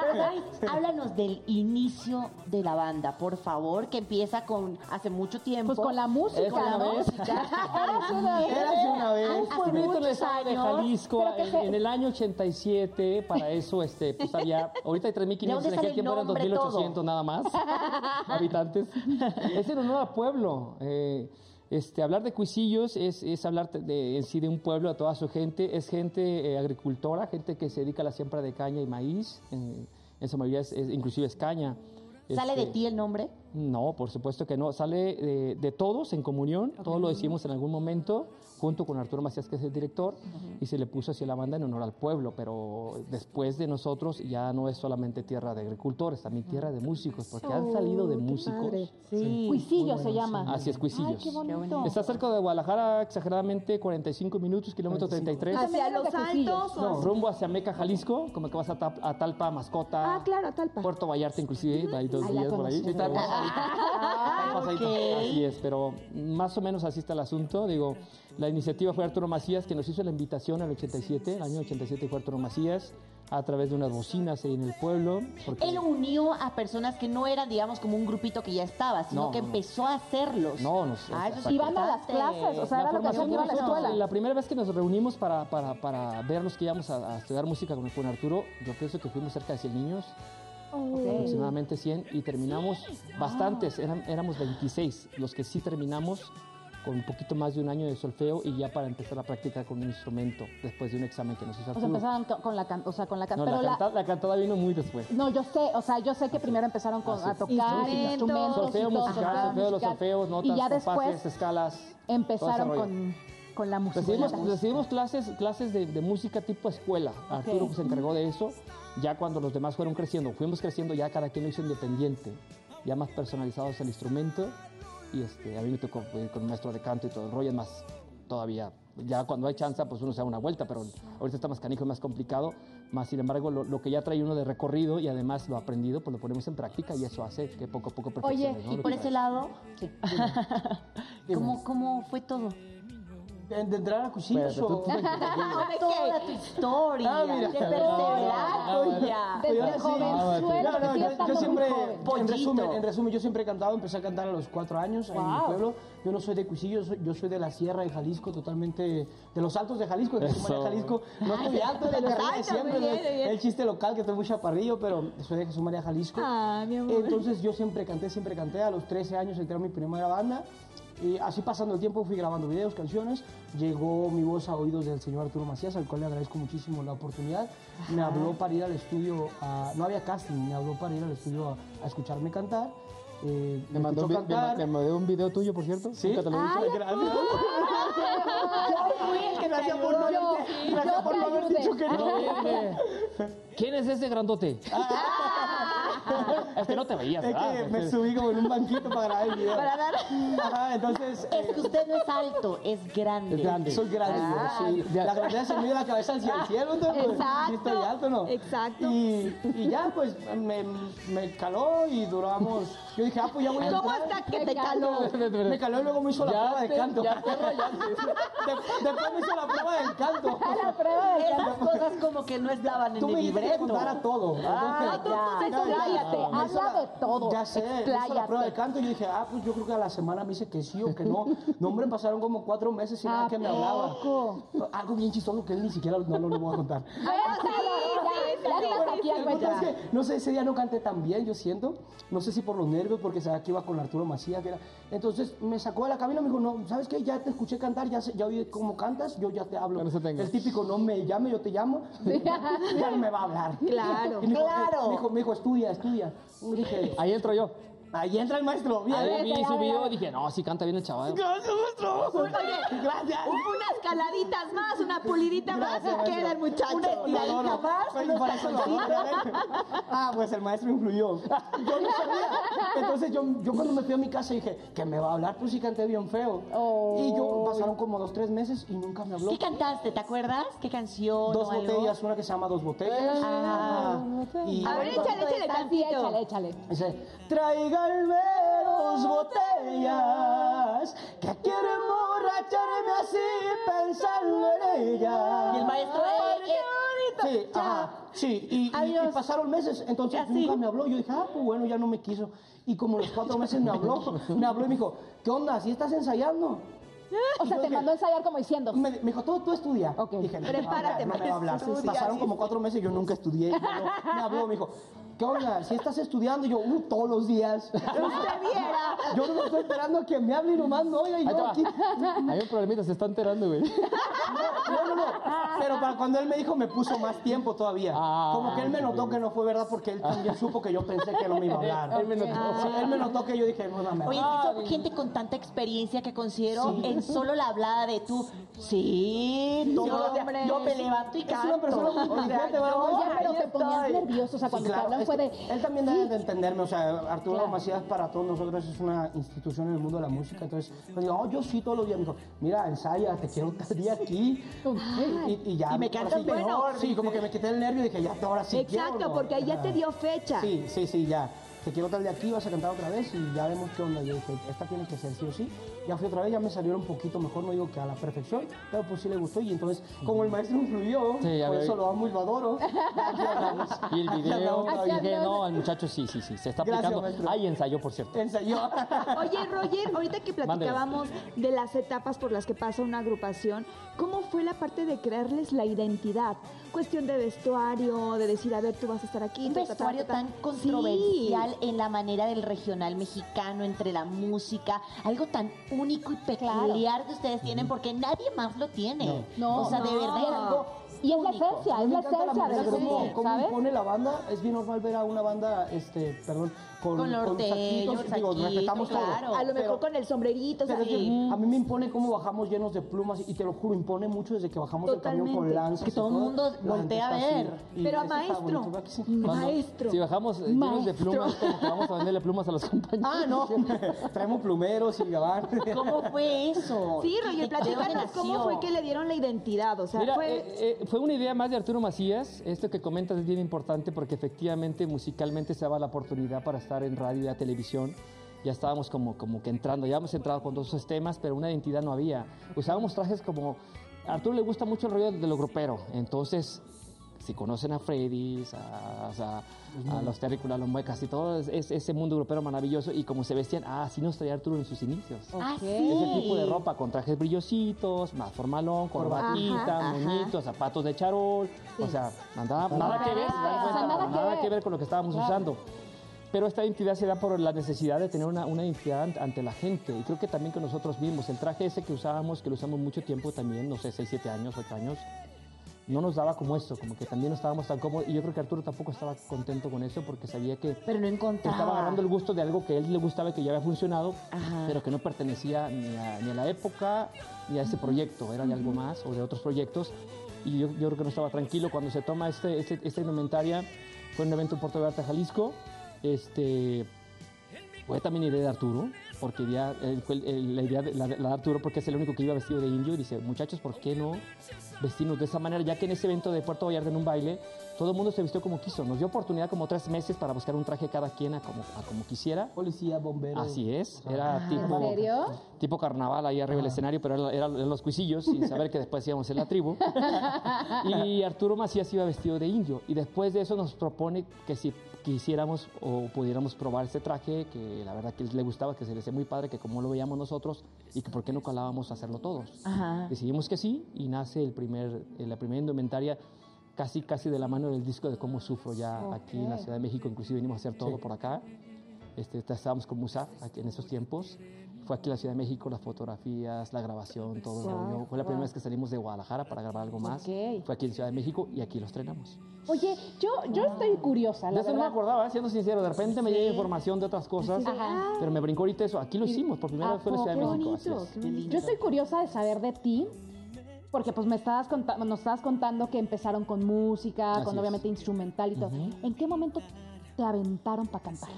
Pero, ¿sabes? Háblanos del inicio de la banda, por favor, que empieza con hace mucho tiempo. Pues con la música, <laughs> Esa una ¿no? vez. Eras una vez. Érase una vez. Hace muchos estado de años, Jalisco, en, se- en el año 87, para eso, este, pues había, ahorita hay 3.500, ¿De dónde en aquel el tiempo eran nombre, 2.800 todo? nada más, <laughs> habitantes. Es en honor al pueblo. eh, este, hablar de Cuisillos es, es hablar de, en sí de un pueblo, de toda su gente. Es gente eh, agricultora, gente que se dedica a la siembra de caña y maíz. en su mayoría, es, es- inclusive es caña. ¿Sale de Este, ti el nombre? no, por supuesto que no. Sale de, de todos en comunión, todos lo decimos en algún momento, junto con Arturo Macías, que es el director, y se le puso así la banda en honor al pueblo, pero después de nosotros ya no es solamente tierra de agricultores, también tierra de músicos, porque han salido de músicos. Sí. Cuisillo se llama. Así es, Cuisillos. Ay, qué bonito. Está cerca de Guadalajara, exageradamente 45 minutos, kilómetro 33. Hacia los Cuisillos. altos. o- Rumbo hacia Meca, Jalisco, como que vas a, a Talpa, Mascota. Ah, claro, Talpa. Puerto Vallarta, inclusive, ahí dos días por ahí. está- Ah. Así es, pero más o menos así está el asunto. Digo, la iniciativa fue Arturo Macías, que nos hizo la invitación al 87, el año 87 fue Arturo Macías, a través de unas bocinas ahí en el pueblo. porque- Él unió a personas que no eran, digamos, como un grupito que ya estaba, sino No, que no, no. empezó a hacerlos. No, no, Ah, exacto. Iban a las clases, o sea, la era lo que formación hacían, iban a la escuela. la primera vez que nos reunimos para, para, para ver los que íbamos a, a estudiar música con, con Arturo, yo pienso que fuimos cerca de 100 niños, aproximadamente 100, y terminamos bastantes, eran, éramos 26 los que sí terminamos con un poquito más de un año de solfeo y ya para empezar a practicar con un instrumento después de un examen que nos hizo Pues Arturo. empezaron co- con la can- o sea, con la can- No, la, la- canta- la cantada vino muy después. no, yo sé, o sea, yo sé que primero empezaron con, a tocar Instrumentos. Solfeo y todo, musical, solfeo de los musical. solfeos, notas, y ya compases, después escalas. empezaron con, con la música. Recibimos, La clases, clases de, de música tipo escuela. Arturo se encargó de eso. Ya cuando los demás fueron creciendo, fuimos creciendo, ya cada quien lo hizo independiente, ya más personalizados el instrumento. Y este, a mí me tocó pues, con un maestro de canto y todo el rollo, es más, todavía, ya cuando hay chance, pues uno se da una vuelta, pero ahorita está más canijo y más complicado. Más sin embargo, lo, lo que ya trae uno de recorrido y además lo aprendido, pues lo ponemos en práctica y eso hace que poco a poco Oye. Y por ese lado, <laughs> ¿cómo, ¿cómo fue todo? De, de entrar a cuchillos Espérate, o... tú- tú- <laughs> Toda tu historia, Ah, mira. de perseverar. Desde Yo jovenzuelo, yo, yo siempre, en resumen, en resumen, yo siempre he cantado, empecé a cantar a los cuatro años en mi Wow. pueblo. Yo no soy de Cuisillo, soy- yo soy de la Sierra de Jalisco, totalmente de los altos de Jalisco, de Jesús María. Jalisco. No estoy alto de los altos, siempre, bien, bien. el chiste local que estoy muy chaparrillo, pero soy de Jesús María, Jalisco. Ah, mi amor. Entonces yo siempre canté, siempre canté. A los 13 años entré a mi primera banda. Y así pasando el tiempo fui grabando videos, canciones. Llegó mi voz a oídos del señor Arturo Macías, al cual le agradezco muchísimo la oportunidad. Me habló para ir al estudio, a- no había casting, me habló para ir al estudio a, a escucharme cantar. Eh, Me mandó, un escuchó vi- me ma- me mandó un video tuyo, por cierto. Sí. Nunca te lo he dicho. Gracias. Yo fui el que gracias por no gracias yo por no haber dicho que no. ¿Quién es ese grandote? Es que no te veías, Es ¿verdad? que me subí como en un banquito para grabar el video. Para dar- Ajá, entonces. Es eh, que usted no es alto, es grande. Es grande. Soy grande, Ah, sí. ya. La grandeza se mide la cabeza hacia el cielo, entonces, pues, Exacto, estoy alto, ¿no? exacto. Y, y ya, pues, me, me caló y duramos... Yo dije, ah, pues ya voy a ¿Cómo hasta que te caló? Me caló y luego me hizo la prueba de canto. ya te. De- después me hizo la prueba del canto. La prueba de <laughs> Esas cosas como que no estaban en Tú el me dijiste que libreto. contara todo. Ah, Entonces, ya. Expláyate, me hizo habla la- de todo, Ya sé, hizo la prueba de canto y yo dije, ah, pues yo creo que a la semana me dice que sí o que no. No, hombre, pasaron como cuatro meses sin nada ¿A que me hablaba. Algo bien chistoso que él ni siquiera no, no lo voy a contar. Aquí, es que, no sé, ese día no canté tan bien, yo siento. No sé si por los nervios, porque sabía que iba con Arturo Macías. Que era. Entonces me sacó de la cabina y me dijo, no, ¿sabes qué? Ya te escuché cantar, ya, sé- ya oí cómo cantas, yo ya te hablo. El típico, no me llame, yo te llamo. <laughs> ya no me va a hablar. Claro. Y me dijo, Claro. Me dijo, me dijo, estudia, estudia. Y dije, Ahí entro yo. Ahí entra el maestro. Bien. Ahí ver, vi su video dije, no, sí canta bien el chaval. Gracias, maestro. Gracias. Unas caladitas más, una pulidita más queda el muchacho. Una estiradita adoro. más. Oye, por eso lo adoro. Ah, pues el maestro influyó. Yo no sabía. Entonces yo, yo cuando me fui a mi casa dije, que me va a hablar, pues sí canté bien feo. Oh. Y yo pasaron como dos, tres meses y nunca me habló. ¿Qué cantaste? ¿Te acuerdas? ¿Qué canción? Dos o algo? botellas, una que se llama Dos Botellas. Ah. Y A ver, échale, échale échale, échale. dice, tráiganme dos botellas, que quiero emborracharme así pensando en ella. Y el maestro, eh, eh, Sí, ajá, sí, y, y- y pasaron meses, entonces Así. nunca me habló. Yo dije, ah, pues bueno, ya no me quiso. Y como los cuatro meses me habló, me habló y me dijo, ¿qué onda? ¿Si estás ensayando? O sea, te mandó a ensayar como diciendo. Me, me dijo, tú, tú estudia. Ok. Dije, no, Prepárate, hablar, no me va a hablar. Pasaron sí. como cuatro meses, yo nunca estudié. y Me habló, me habló, me dijo, ¿qué onda? Si estás estudiando, Y yo, uh, todos los días. Usted viera. Yo no estoy esperando que me hable y nomás no, oiga, y Ahí te yo va. aquí. Hay un problemita, se está enterando, güey. No, no, no. Pero para cuando él me dijo, me puso más tiempo todavía. Ah, Como que él me notó que no fue verdad porque él también <laughs> supo que yo pensé que no me iba a hablar. Él me notó. Sí, él me notó que yo dije, no, dame. Oye, es que son gente con tanta experiencia que considero en solo la hablada de tú. Sí, hombre. yo me levanto y Es canto. una persona muy O sea, ¿verdad? Oye, pero te ponías nervioso. O sea, cuando Sí, claro, te hablan Él también debe de entenderme, o sea, Arturo Claro. Macías para todos nosotros es una institución en el mundo de la música, entonces digo, oh, yo sí todos los días, me dijo, mira, ensaya, te quiero tal día aquí, y, y ya. Y me cantas sí, mejor, Sí, como que me quité el nervio y dije, ya, ahora sí Exacto, porque ahí ya te dio fecha. Sí, sí, sí, ya. Te quiero tal de aquí, vas a cantar otra vez y ya vemos qué onda. Yo dije, esta tiene que ser sí o sí. Ya fui otra vez, ya me salieron un poquito mejor, no digo que a la perfección, pero pues sí le gustó. Y entonces, como el maestro influyó, Sí, por eso lo amo y lo adoro. <laughs> Aquí. Y el video, hablamos. Aquí y dije, hablamos. no, el muchacho sí, sí, sí, se está aplicando. Ahí ensayó, por cierto. Ensayó. <laughs> Oye, Roger, ahorita que platicábamos de las etapas por las que pasa una agrupación, ¿cómo fue la parte de crearles la identidad? Cuestión de vestuario, de decir, a ver, tú vas a estar aquí. Un ta, ta, ta, vestuario ta, ta. tan controversial en la manera del regional mexicano, entre la música, algo tan único y peculiar que ustedes tienen, porque nadie más lo tiene. No, o sea, de no. verdad es algo Y es la esencia, es la esencia del como- grupo, como impone la banda. Es bien normal ver a una banda, este, perdón, con, Con norteño, saquitos, digo, respetamos todo. claro. A lo mejor Pero- con el sombrerito, Pero a mí me impone cómo bajamos llenos de plumas y te lo juro, impone mucho desde que bajamos el camión con Totalmente. lanzas. Que todo el mundo voltea a así, ver. Pero está maestro, maestro. Si bajamos eh, llenos de plumas, como que vamos a venderle plumas a los compañeros. Ah, no. <laughs> Traemos plumeros y gabán. ¿Cómo fue eso? Sí, ¿De- Roger, platícanos cómo fue que le dieron la identidad, o sea, Mira, fue... eh, eh, fue una idea más de Arturo Macías. Esto que comentas es bien importante porque efectivamente musicalmente se daba la oportunidad para estar en radio y a televisión. Ya estábamos como, como que entrando, ya hemos entrado con todos esos temas, pero una identidad no había. Usábamos trajes como... A Arturo le gusta mucho el rollo de lo grupero, entonces si conocen a Freddy's, a, a- a los Terrícolas, a los Muecas y todo es- es- ese mundo grupero maravilloso y como se vestían, ah, así nos traía Arturo en sus inicios. Ah, Ok. sí. Ese tipo de ropa con trajes brillositos, más formalón, corbatita, Ajá, ajá. moñitos, zapatos de charol. O sea, nada, nada que ver, nada nada que ver con lo que estábamos usando. Pero esta identidad se da por la necesidad de tener una, una identidad ant- ante la gente. Y creo que también que nosotros mismos, el traje ese que usábamos, que lo usamos mucho tiempo también, no sé, 6, 7 años, 8 años, no nos daba como esto, como que también no estábamos tan cómodos. Y yo creo que Arturo tampoco estaba contento con eso porque sabía que Pero no encontraba. estaba agarrando el gusto de algo que a él le gustaba y que ya había funcionado, Ajá. pero que no pertenecía ni a, ni a la época ni a ese proyecto, era de algo más o de otros proyectos. Y yo, yo creo que no estaba tranquilo cuando se toma este, este, esta indumentaria. Fue un evento en Puerto Vallarta, Jalisco. Este, fue también idea de Arturo, porque ya, él fue el- el- la idea de, la, la de Arturo, porque es el único que iba vestido de indio. Y dice, muchachos, ¿por qué no vestirnos de esa manera? Ya que en ese evento de Puerto Vallarta, en un baile, todo el mundo se vistió como quiso. Nos dio oportunidad como tres meses para buscar un traje cada quien a como, a como quisiera. Policía, bombero. Así es, era ¿En tipo, serio? tipo carnaval ahí arriba del escenario, pero era- eran eran los cuisillos, sin saber que después íbamos en la tribu. <laughs> Y Arturo Macías iba vestido de indio. Y después de eso nos propone que si quisiéramos o pudiéramos probar este traje, que la verdad que le gustaba, que se le hacía muy padre, que como lo veíamos nosotros, y que por qué no calábamos a hacerlo todos. Ajá. Decidimos que sí, y nace el primer, eh, la primera indumentaria casi, casi de la mano del disco de Cómo Sufro ya aquí en la. Ciudad de México, inclusive venimos a hacer todo por acá. Este, estábamos con Musa aquí en esos tiempos. Fue aquí en la Ciudad de México, las fotografías, la grabación, todo el rollo. Fue la primera vez que salimos de Guadalajara para grabar algo más. Fue aquí en Ciudad de México y aquí lo estrenamos. Oye, yo, yo estoy curiosa, De la eso no me acordaba, ¿eh? siendo sincero. De repente me llega información de otras cosas, Ajá. pero me brincó ahorita eso. Aquí lo hicimos, por primera ¿A vez fue en la Ciudad de? México. Bonito, es. Yo estoy curiosa de saber de ti, porque pues me estabas conta- nos estabas contando que empezaron con música, Así con es. obviamente instrumental y todo. ¿En qué momento te aventaron para cantar?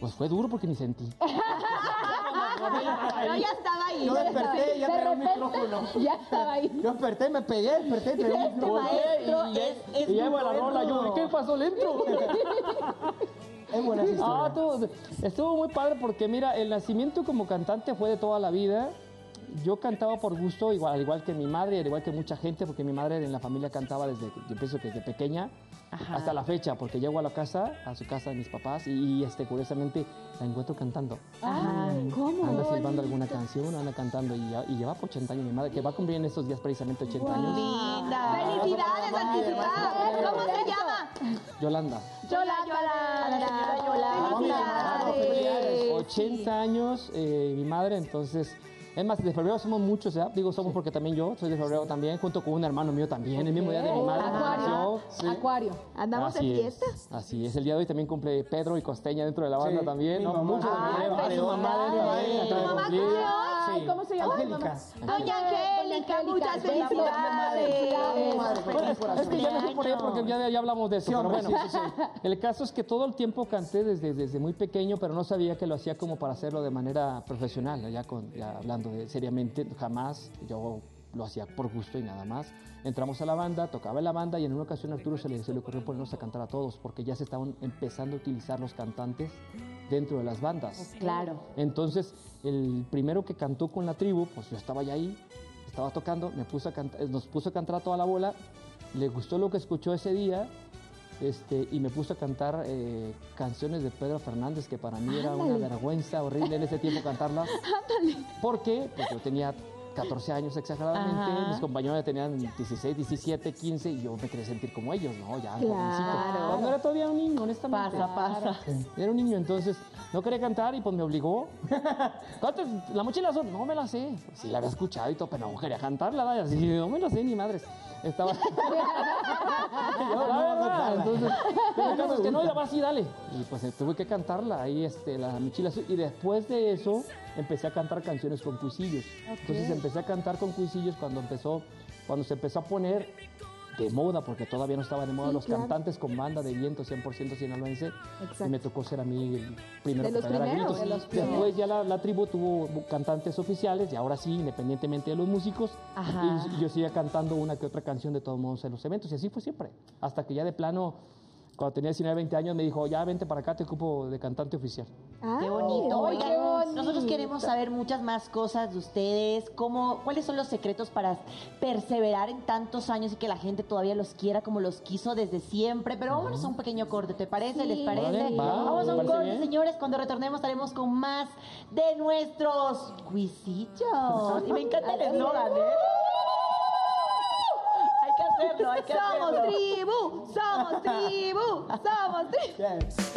Pues fue duro porque ni sentí. <laughs> Yo ya estaba ahí. Yo desperté y ya un repente micrófono. ya estaba ahí. Yo desperté, me pegué, desperté y traía un Este micrófono. Y iba la rola yo, bueno. ¿y qué pasó? ¿Le entro? <laughs> Es buena esa Ah, historia. estuvo, estuvo muy padre porque mira, el nacimiento como cantante fue de toda la vida. Yo cantaba por gusto, igual, al igual que mi madre, al igual que mucha gente, porque mi madre en la familia cantaba desde, yo pienso que desde pequeña hasta la fecha, porque llego a la casa, a su casa de mis papás, y, este, curiosamente la encuentro cantando. Ay, ¿cómo? Anda silbando alguna canción, anda cantando, y, ya- y lleva por 80 años mi madre, que va a cumplir en estos días precisamente 80 años. Linda. ¡Felicidades, anticipadas! ¿Cómo se llama? <laughs> Yolanda. Yolanda. A la señora Yolanda. Felicidades. 80 años, eh, mi madre, entonces. Es más, de febrero somos muchos, ¿ya? Digo, somos porque también yo soy de febrero también, junto con un hermano mío también, el mismo día de mi madre. Acuario. sí. Acuario. ¿Andamos Así en es, fiesta? Así es, el día de hoy también cumple Pedro y Costeña dentro de la banda Sí, también, mi ¿no? Muchos Ah, también, su mamá dentro Ay, también, ¿tu acaba de mamá? Ay, ¿cómo se llama? Angélica. Doña Angélica, muchas Felicidades. es que ya me fui por ahí porque ya, ya hablamos de eso, pero bueno. sí, sí, sí. El caso es que todo el tiempo canté desde, desde muy pequeño, pero no sabía que lo hacía como para hacerlo de manera profesional, ya, con, ya hablando de seriamente, jamás. Yo lo hacía por gusto y nada más. Entramos a la banda, tocaba en la banda y en una ocasión a Arturo se le, se le ocurrió ponernos a cantar a todos porque ya se estaban empezando a utilizar los cantantes dentro de las bandas. Claro. Entonces, el primero que cantó con la tribu, pues yo estaba ya ahí, estaba tocando, me puso a canta- eh, nos puso a cantar a toda la bola, le gustó lo que escuchó ese día, este, y me puso a cantar eh, canciones de Pedro Fernández, que para mí era una vergüenza horrible en ese tiempo cantarlas. <laughs> ¿Por qué? Porque yo tenía 14 años exageradamente, Ajá. mis compañeros ya tenían 16, 17, 15, y yo me quería sentir como ellos, ¿no? Ya, Claro. jovencito. Cuando era todavía un niño, honestamente. Pasa, pasa. Era un niño, entonces no quería cantar y pues me obligó. <laughs> ¿Cuántas? La mochila azul, no me la sé. Pues, sí, la había escuchado y todo, pero no quería cantarla, vaya, así, <laughs> no me la sé ni madres. Estaba. <laughs> La verdad, entonces, pero el caso es que no, y la vas así, dale. Y pues eh, tuve que cantarla ahí, este, la mochila azul. Y después de eso, empecé a cantar canciones con cuisillos. Entonces empecé a cantar con cuisillos cuando empezó, cuando se empezó a poner de moda, porque todavía no estaba de moda los cantantes con banda de viento 100% sinaloense. Y me tocó ser a mí el primero De que los primeros, gritos. de los Después ya la, la tribu tuvo cantantes oficiales y ahora sí, independientemente de los músicos, y yo seguía cantando una que otra canción de todos modos en los eventos. Y así fue siempre. Hasta que ya de plano, cuando tenía 19, 20 años, me dijo, ya vente para acá, te ocupo de cantante oficial. Qué bonito. Oigan, nosotros queremos saber muchas más cosas de ustedes, cómo, cuáles son los secretos para perseverar en tantos años y que la gente todavía los quiera como los quiso desde siempre. Pero vámonos a un pequeño corte, ¿te parece? ¿Les parece? Vale, va, Vamos a un corte, bien. señores. Cuando retornemos estaremos con más de nuestros cuisillos. Y me encanta el eslogan, ¿eh? Hacerlo, hay que Somos hacerlo. tribu, somos tribu, somos tribu.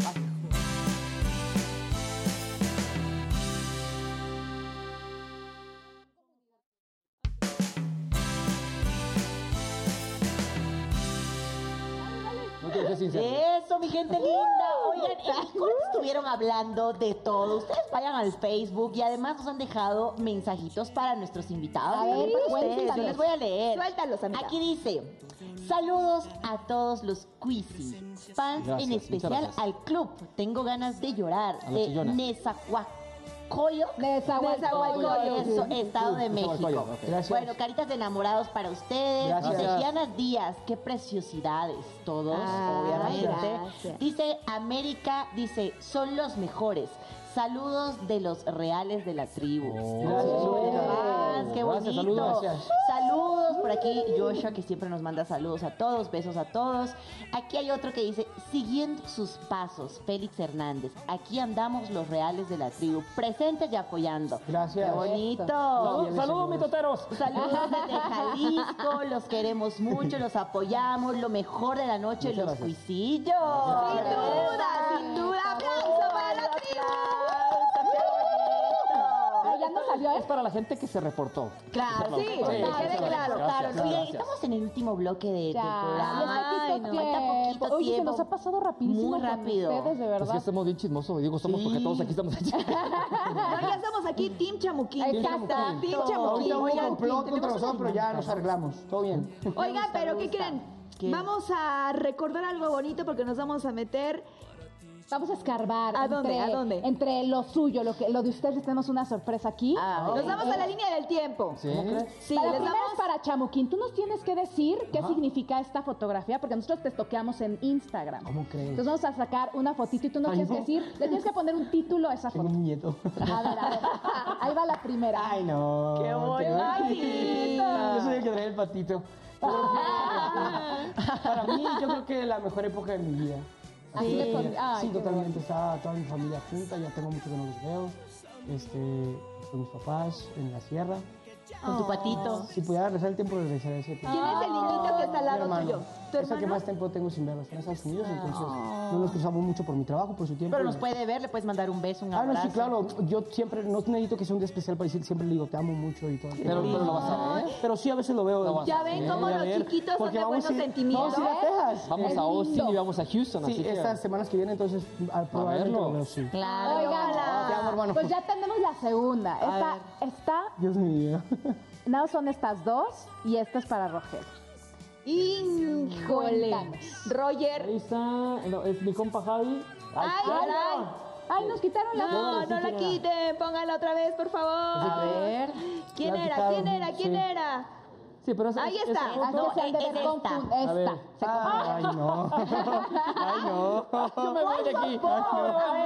Sincero. Eso, mi gente linda. Oigan, ¿y cómo estuvieron hablando de todo? Ustedes vayan al Facebook y además nos han dejado mensajitos para nuestros invitados. A ver, ustedes. Yo les voy a leer. Suéltalos, amiga. Aquí dice, saludos a todos los Quizzy, fans Gracias, en especial al club. Tengo ganas de llorar. A de chillona. Nezahualcóyotl. Nezahualcóyotl. Eso, Estado de México. Nezahualcóyotl. Bueno, caritas de enamorados para ustedes. Dice Diana Díaz, qué preciosidades todos, Ah, obviamente. Dice América, dice, son los mejores. Saludos de los reales de la tribu. Oh. Gracias, más, qué Gracias, bonito. saludos. Gracias. Saludos por aquí Joshua, que siempre nos manda saludos a todos, besos a todos. Aquí hay otro que dice, siguiendo sus pasos, Félix Hernández. Aquí andamos los reales de la tribu, presentes y apoyando. Gracias. Qué bonito. Saludos, saludos, mitoteros. Saludos desde Jalisco, los queremos mucho, los apoyamos, lo mejor de la noche, Muchas los gracias. cuisillos. Sin duda, sin duda. Salió, Es para la gente que se reportó. Claro, Sí, sí, que quede claro. Claro, Oye, gracias. estamos en el último bloque de, del Ya, programa. Ay, no, falta tiempo. poquito Oye, se tiempo. nos ha pasado rapidísimo Muy rápido. ustedes, de Pues que verdad. estamos bien chismosos. Digo, somos porque Sí. todos aquí estamos <laughs> No, ya estamos aquí, Team Chamuquín. Exacto. Team Chamuquín. hubo un complot contra nosotros, pero ya nos arreglamos. Todo bien. Oigan, pero ¿qué creen? ¿Qué? Vamos a recordar algo bonito porque nos vamos a meter. Vamos a escarbar. ¿A entre, dónde? ¿A dónde? Entre lo suyo, lo, que, lo de ustedes, tenemos una sorpresa aquí. Ah, Nos vamos a la línea del tiempo. Sí. Sí, les primera damos. para Chamuquín. Tú nos tienes que decir qué significa esta fotografía, porque nosotros te toqueamos en Instagram. ¿Cómo crees? Entonces vamos a sacar una fotito y tú nos Ay, tienes no. que decir, le tienes que poner un título a esa Tengo foto. un nieto. A ver, a ver. Ahí va la primera. Ay, no. Qué bueno. Ay, Yo soy el que trae el patito. Para mí, yo creo que la mejor época de mi vida. Así le pon- ay, sí, totalmente. Estaba toda mi familia junta, ya tengo mucho que no los veo. Este, con mis papás en la sierra. Con tu patito. Si pudiera regresar el tiempo, regresaría ese tiempo. ¿Quién es el niñito que está al lado hermano. tuyo? ¿Tu Es el que hermano? más tiempo tengo sin verlo. Está en Estados Unidos, entonces no nos cruzamos mucho por mi trabajo, por su tiempo. Pero y- nos puede ver, le puedes mandar un beso, un Ah, no, abrazo. sí, claro. Yo siempre, no necesito que sea un día especial para decir, siempre le digo, te amo mucho y todo. Pero, pero lo vas a ver. Pero sí, a veces lo veo. Lo vas a Ya ven cómo Voy a los ver, chiquitos son porque de vamos buenos ir- sentimientos. Vamos a ir a Texas. Vamos Es a Austin y vamos a Houston. Sí, así que- estas semanas que vienen, entonces probablemente verlo. lo veo, sí. Claro. Oigan, Hermano. pues ya tenemos la segunda. Esta, esta, Dios mío. no son estas dos y esta es para Roger. Híjole. Roger. Ahí está, no, es mi compa Javi. Ay, caray. Ay, nos quitaron la No, no la quiten, pónganla otra vez, por favor. A ver. ¿Quién era? ¿Quién era? ¿Quién sí. era? Sí, pero esa- Ahí está. No, se han de es ver esta. confu- A ver. Esta. Ay, no. Ay, no. <laughs> Yo me voy de aquí.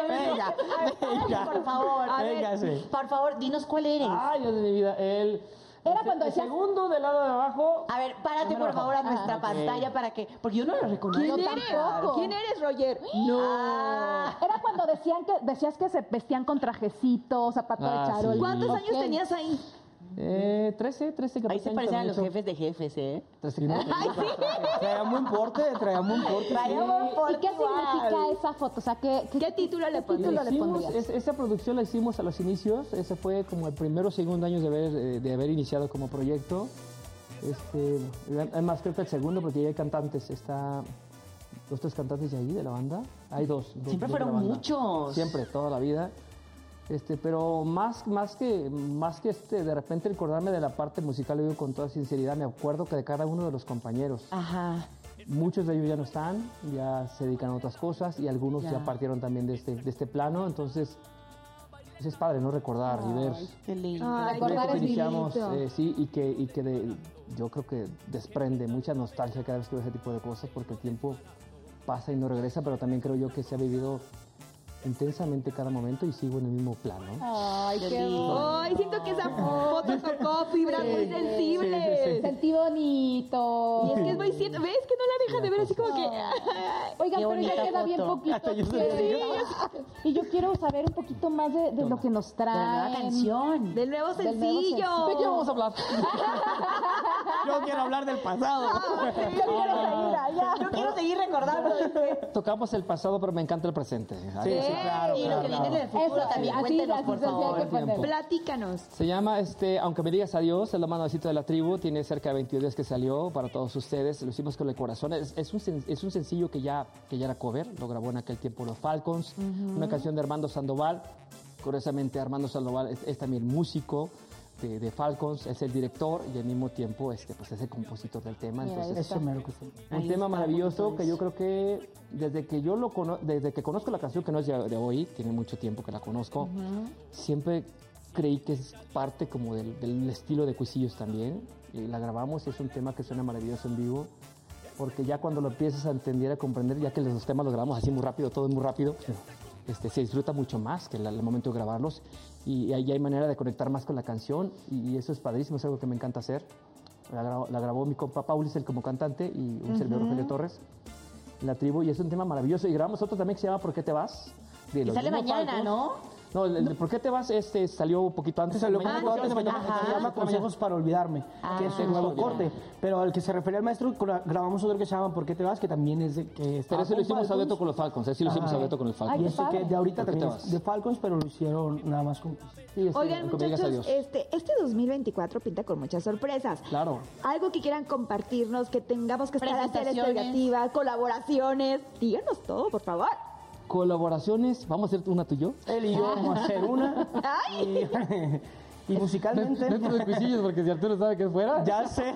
Venga, venga, por favor. A ver. Véngase. <laughs> Por favor, dinos cuál eres. Ay, Dios de mi vida. El, Era el- cuando el decías- segundo del lado de abajo. A ver, párate por favor a nuestra Ah, pantalla para que. Porque yo no lo reconozco. ¿Quién eres? tampoco. ¿Quién eres, Roger? Ah, <laughs> Era cuando decían que decías que se vestían con trajecitos, zapato Ah, de charol. sí. ¿Cuántos Ok. años tenías ahí? Eh, 13, 13, 14 ahí se parecen a los jefes de jefes, ¿eh? 13, <laughs> Traía buen porte, traía buen porte. sí. ¿Y qué significa esa foto? O sea, ¿qué, ¿Qué título le título pondrías? le Hicimos- pondrías? es- esa producción la hicimos a los inicios, ese fue como el primero o segundo año de haber, eh, de haber iniciado como proyecto. Este, además creo que el segundo porque ya hay cantantes, está los tres cantantes de ahí, de la banda. Hay dos. dos- Siempre dos fueron muchos. Siempre, toda la vida. Este, pero más, más que, más que este, de repente recordarme de la parte musical, lo digo con toda sinceridad, me acuerdo que de cada uno de los compañeros. Ajá. Muchos de ellos ya no están, ya se dedican a otras cosas y algunos ya, Ya. partieron también de este, de este plano, entonces pues es padre, ¿no? Recordar y ver Qué lindo. Recordar que es iniciamos, eh, sí, y que, y que de- yo creo que desprende mucha nostalgia cada vez que veo ese tipo de cosas porque el tiempo pasa y no regresa, pero también creo yo que se ha vivido intensamente cada momento y sigo en el mismo plano. Ay, qué lindo. Ay, siento que esa foto tocó fibras muy sensibles. Sentí bonito. Y es que es muy cierto. ¿Ves que no la deja de ver así como que. Oigan, Qué <laughs> pero ya queda bien poquito. Hasta yo. Y yo quiero saber un poquito más de, de lo que nos De la nueva canción. Del nuevo Del nuevo sencillo. ¿De qué vamos a hablar? <laughs> Yo quiero hablar del pasado. Yo quiero seguir allá. Yo quiero seguir recordando. Tocamos el pasado, pero me encanta el presente. Sí, sí, claro. Y lo que claro, viene del Eso, futuro también. así, Cuéntenos, así por se favor. que poner. Platícanos. Se llama, este, aunque me digas adiós, es la manacito de la tribu, tiene cerca de 22 días que salió para todos ustedes, lo hicimos con el corazón, es, es un, sen- es un sencillo que ya, que ya era cover, lo grabó en aquel tiempo los Falcons, una canción de Armando Sandoval, curiosamente Armando Sandoval es, es también músico de, de Falcons, es el director y al mismo tiempo este, pues, es el compositor del tema, Mira, entonces Eso sí. un Ahí tema maravilloso que yo creo que desde que yo lo cono- desde que conozco la canción que no es de, hoy, tiene mucho tiempo que la conozco, siempre creí que es parte como del, del estilo de Cuisillos también. Y la grabamos, es un tema que suena maravilloso en vivo, porque ya cuando lo empiezas a entender, a comprender, ya que los temas los grabamos así muy rápido, todo es muy rápido, este, se disfruta mucho más que el, el momento de grabarlos y ahí hay manera de conectar más con la canción y, eso es padrísimo, es algo que me encanta hacer. La grabó, la grabó mi compa Paulis, como cantante, y un servidor Rogelio Torres, la tribu, y es un tema maravilloso. Y grabamos otro también que se llama ¿Por qué te vas? De Y los sale mañana. ¿no? No, el, el de ¿Por qué te vas? Este salió un poquito antes. Salió Mañana poquito antes, mañana, se Ajá. llama Consejos para Olvidarme, que es Ah. un nuevo corte. Pero al que se refería el maestro, gra- grabamos otro que se llama ¿Por qué te vas? Que también es de que Pero estaba ese lo hicimos a dueto con los Falcons, ese lo hicimos a dueto con el Y Falcons. ese padre. que de ahorita ¿Por qué también te es de Falcons, pero lo hicieron nada más con... Sí, este, Oigan, muchachos, este, este 2024 pinta con muchas sorpresas. Claro. Algo que quieran compartirnos, que tengamos que estar a hacer expectativas, colaboraciones. Díganos todo, por favor. Colaboraciones, vamos a hacer una tú y yo. Él y yo vamos a hacer una. <laughs> Ay. Y, musicalmente... Dentro de cuisillos, porque si Arturo sabe que es fuera. Ya sé.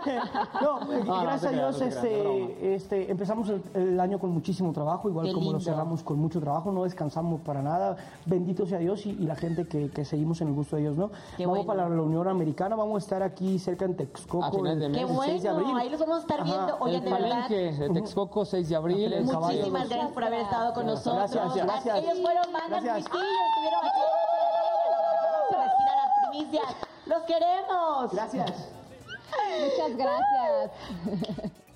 No, eh, no gracias te a Dios no este, este, empezamos el, el año con muchísimo trabajo, igual Qué como lo lindo. cerramos con mucho trabajo, no descansamos para nada. Bendito sea Dios y, y la gente que, que seguimos en el gusto de Dios, ¿no? Qué vamos bueno. para la Unión Americana, vamos a estar aquí cerca en Texcoco A finales de el, mes. Qué el 6 de abril. bueno, ahí los vamos a estar Ajá. viendo. Oigan, el de verdad, Palenque de Texcoco, 6 de abril. El caballo. muchísimas gracias por haber estado con nosotros. Gracias, gracias. Ellos fueron Gracias. Luisillo, estuvieron aquí. ¡Los queremos! Gracias. <laughs> Muchas gracias. <laughs>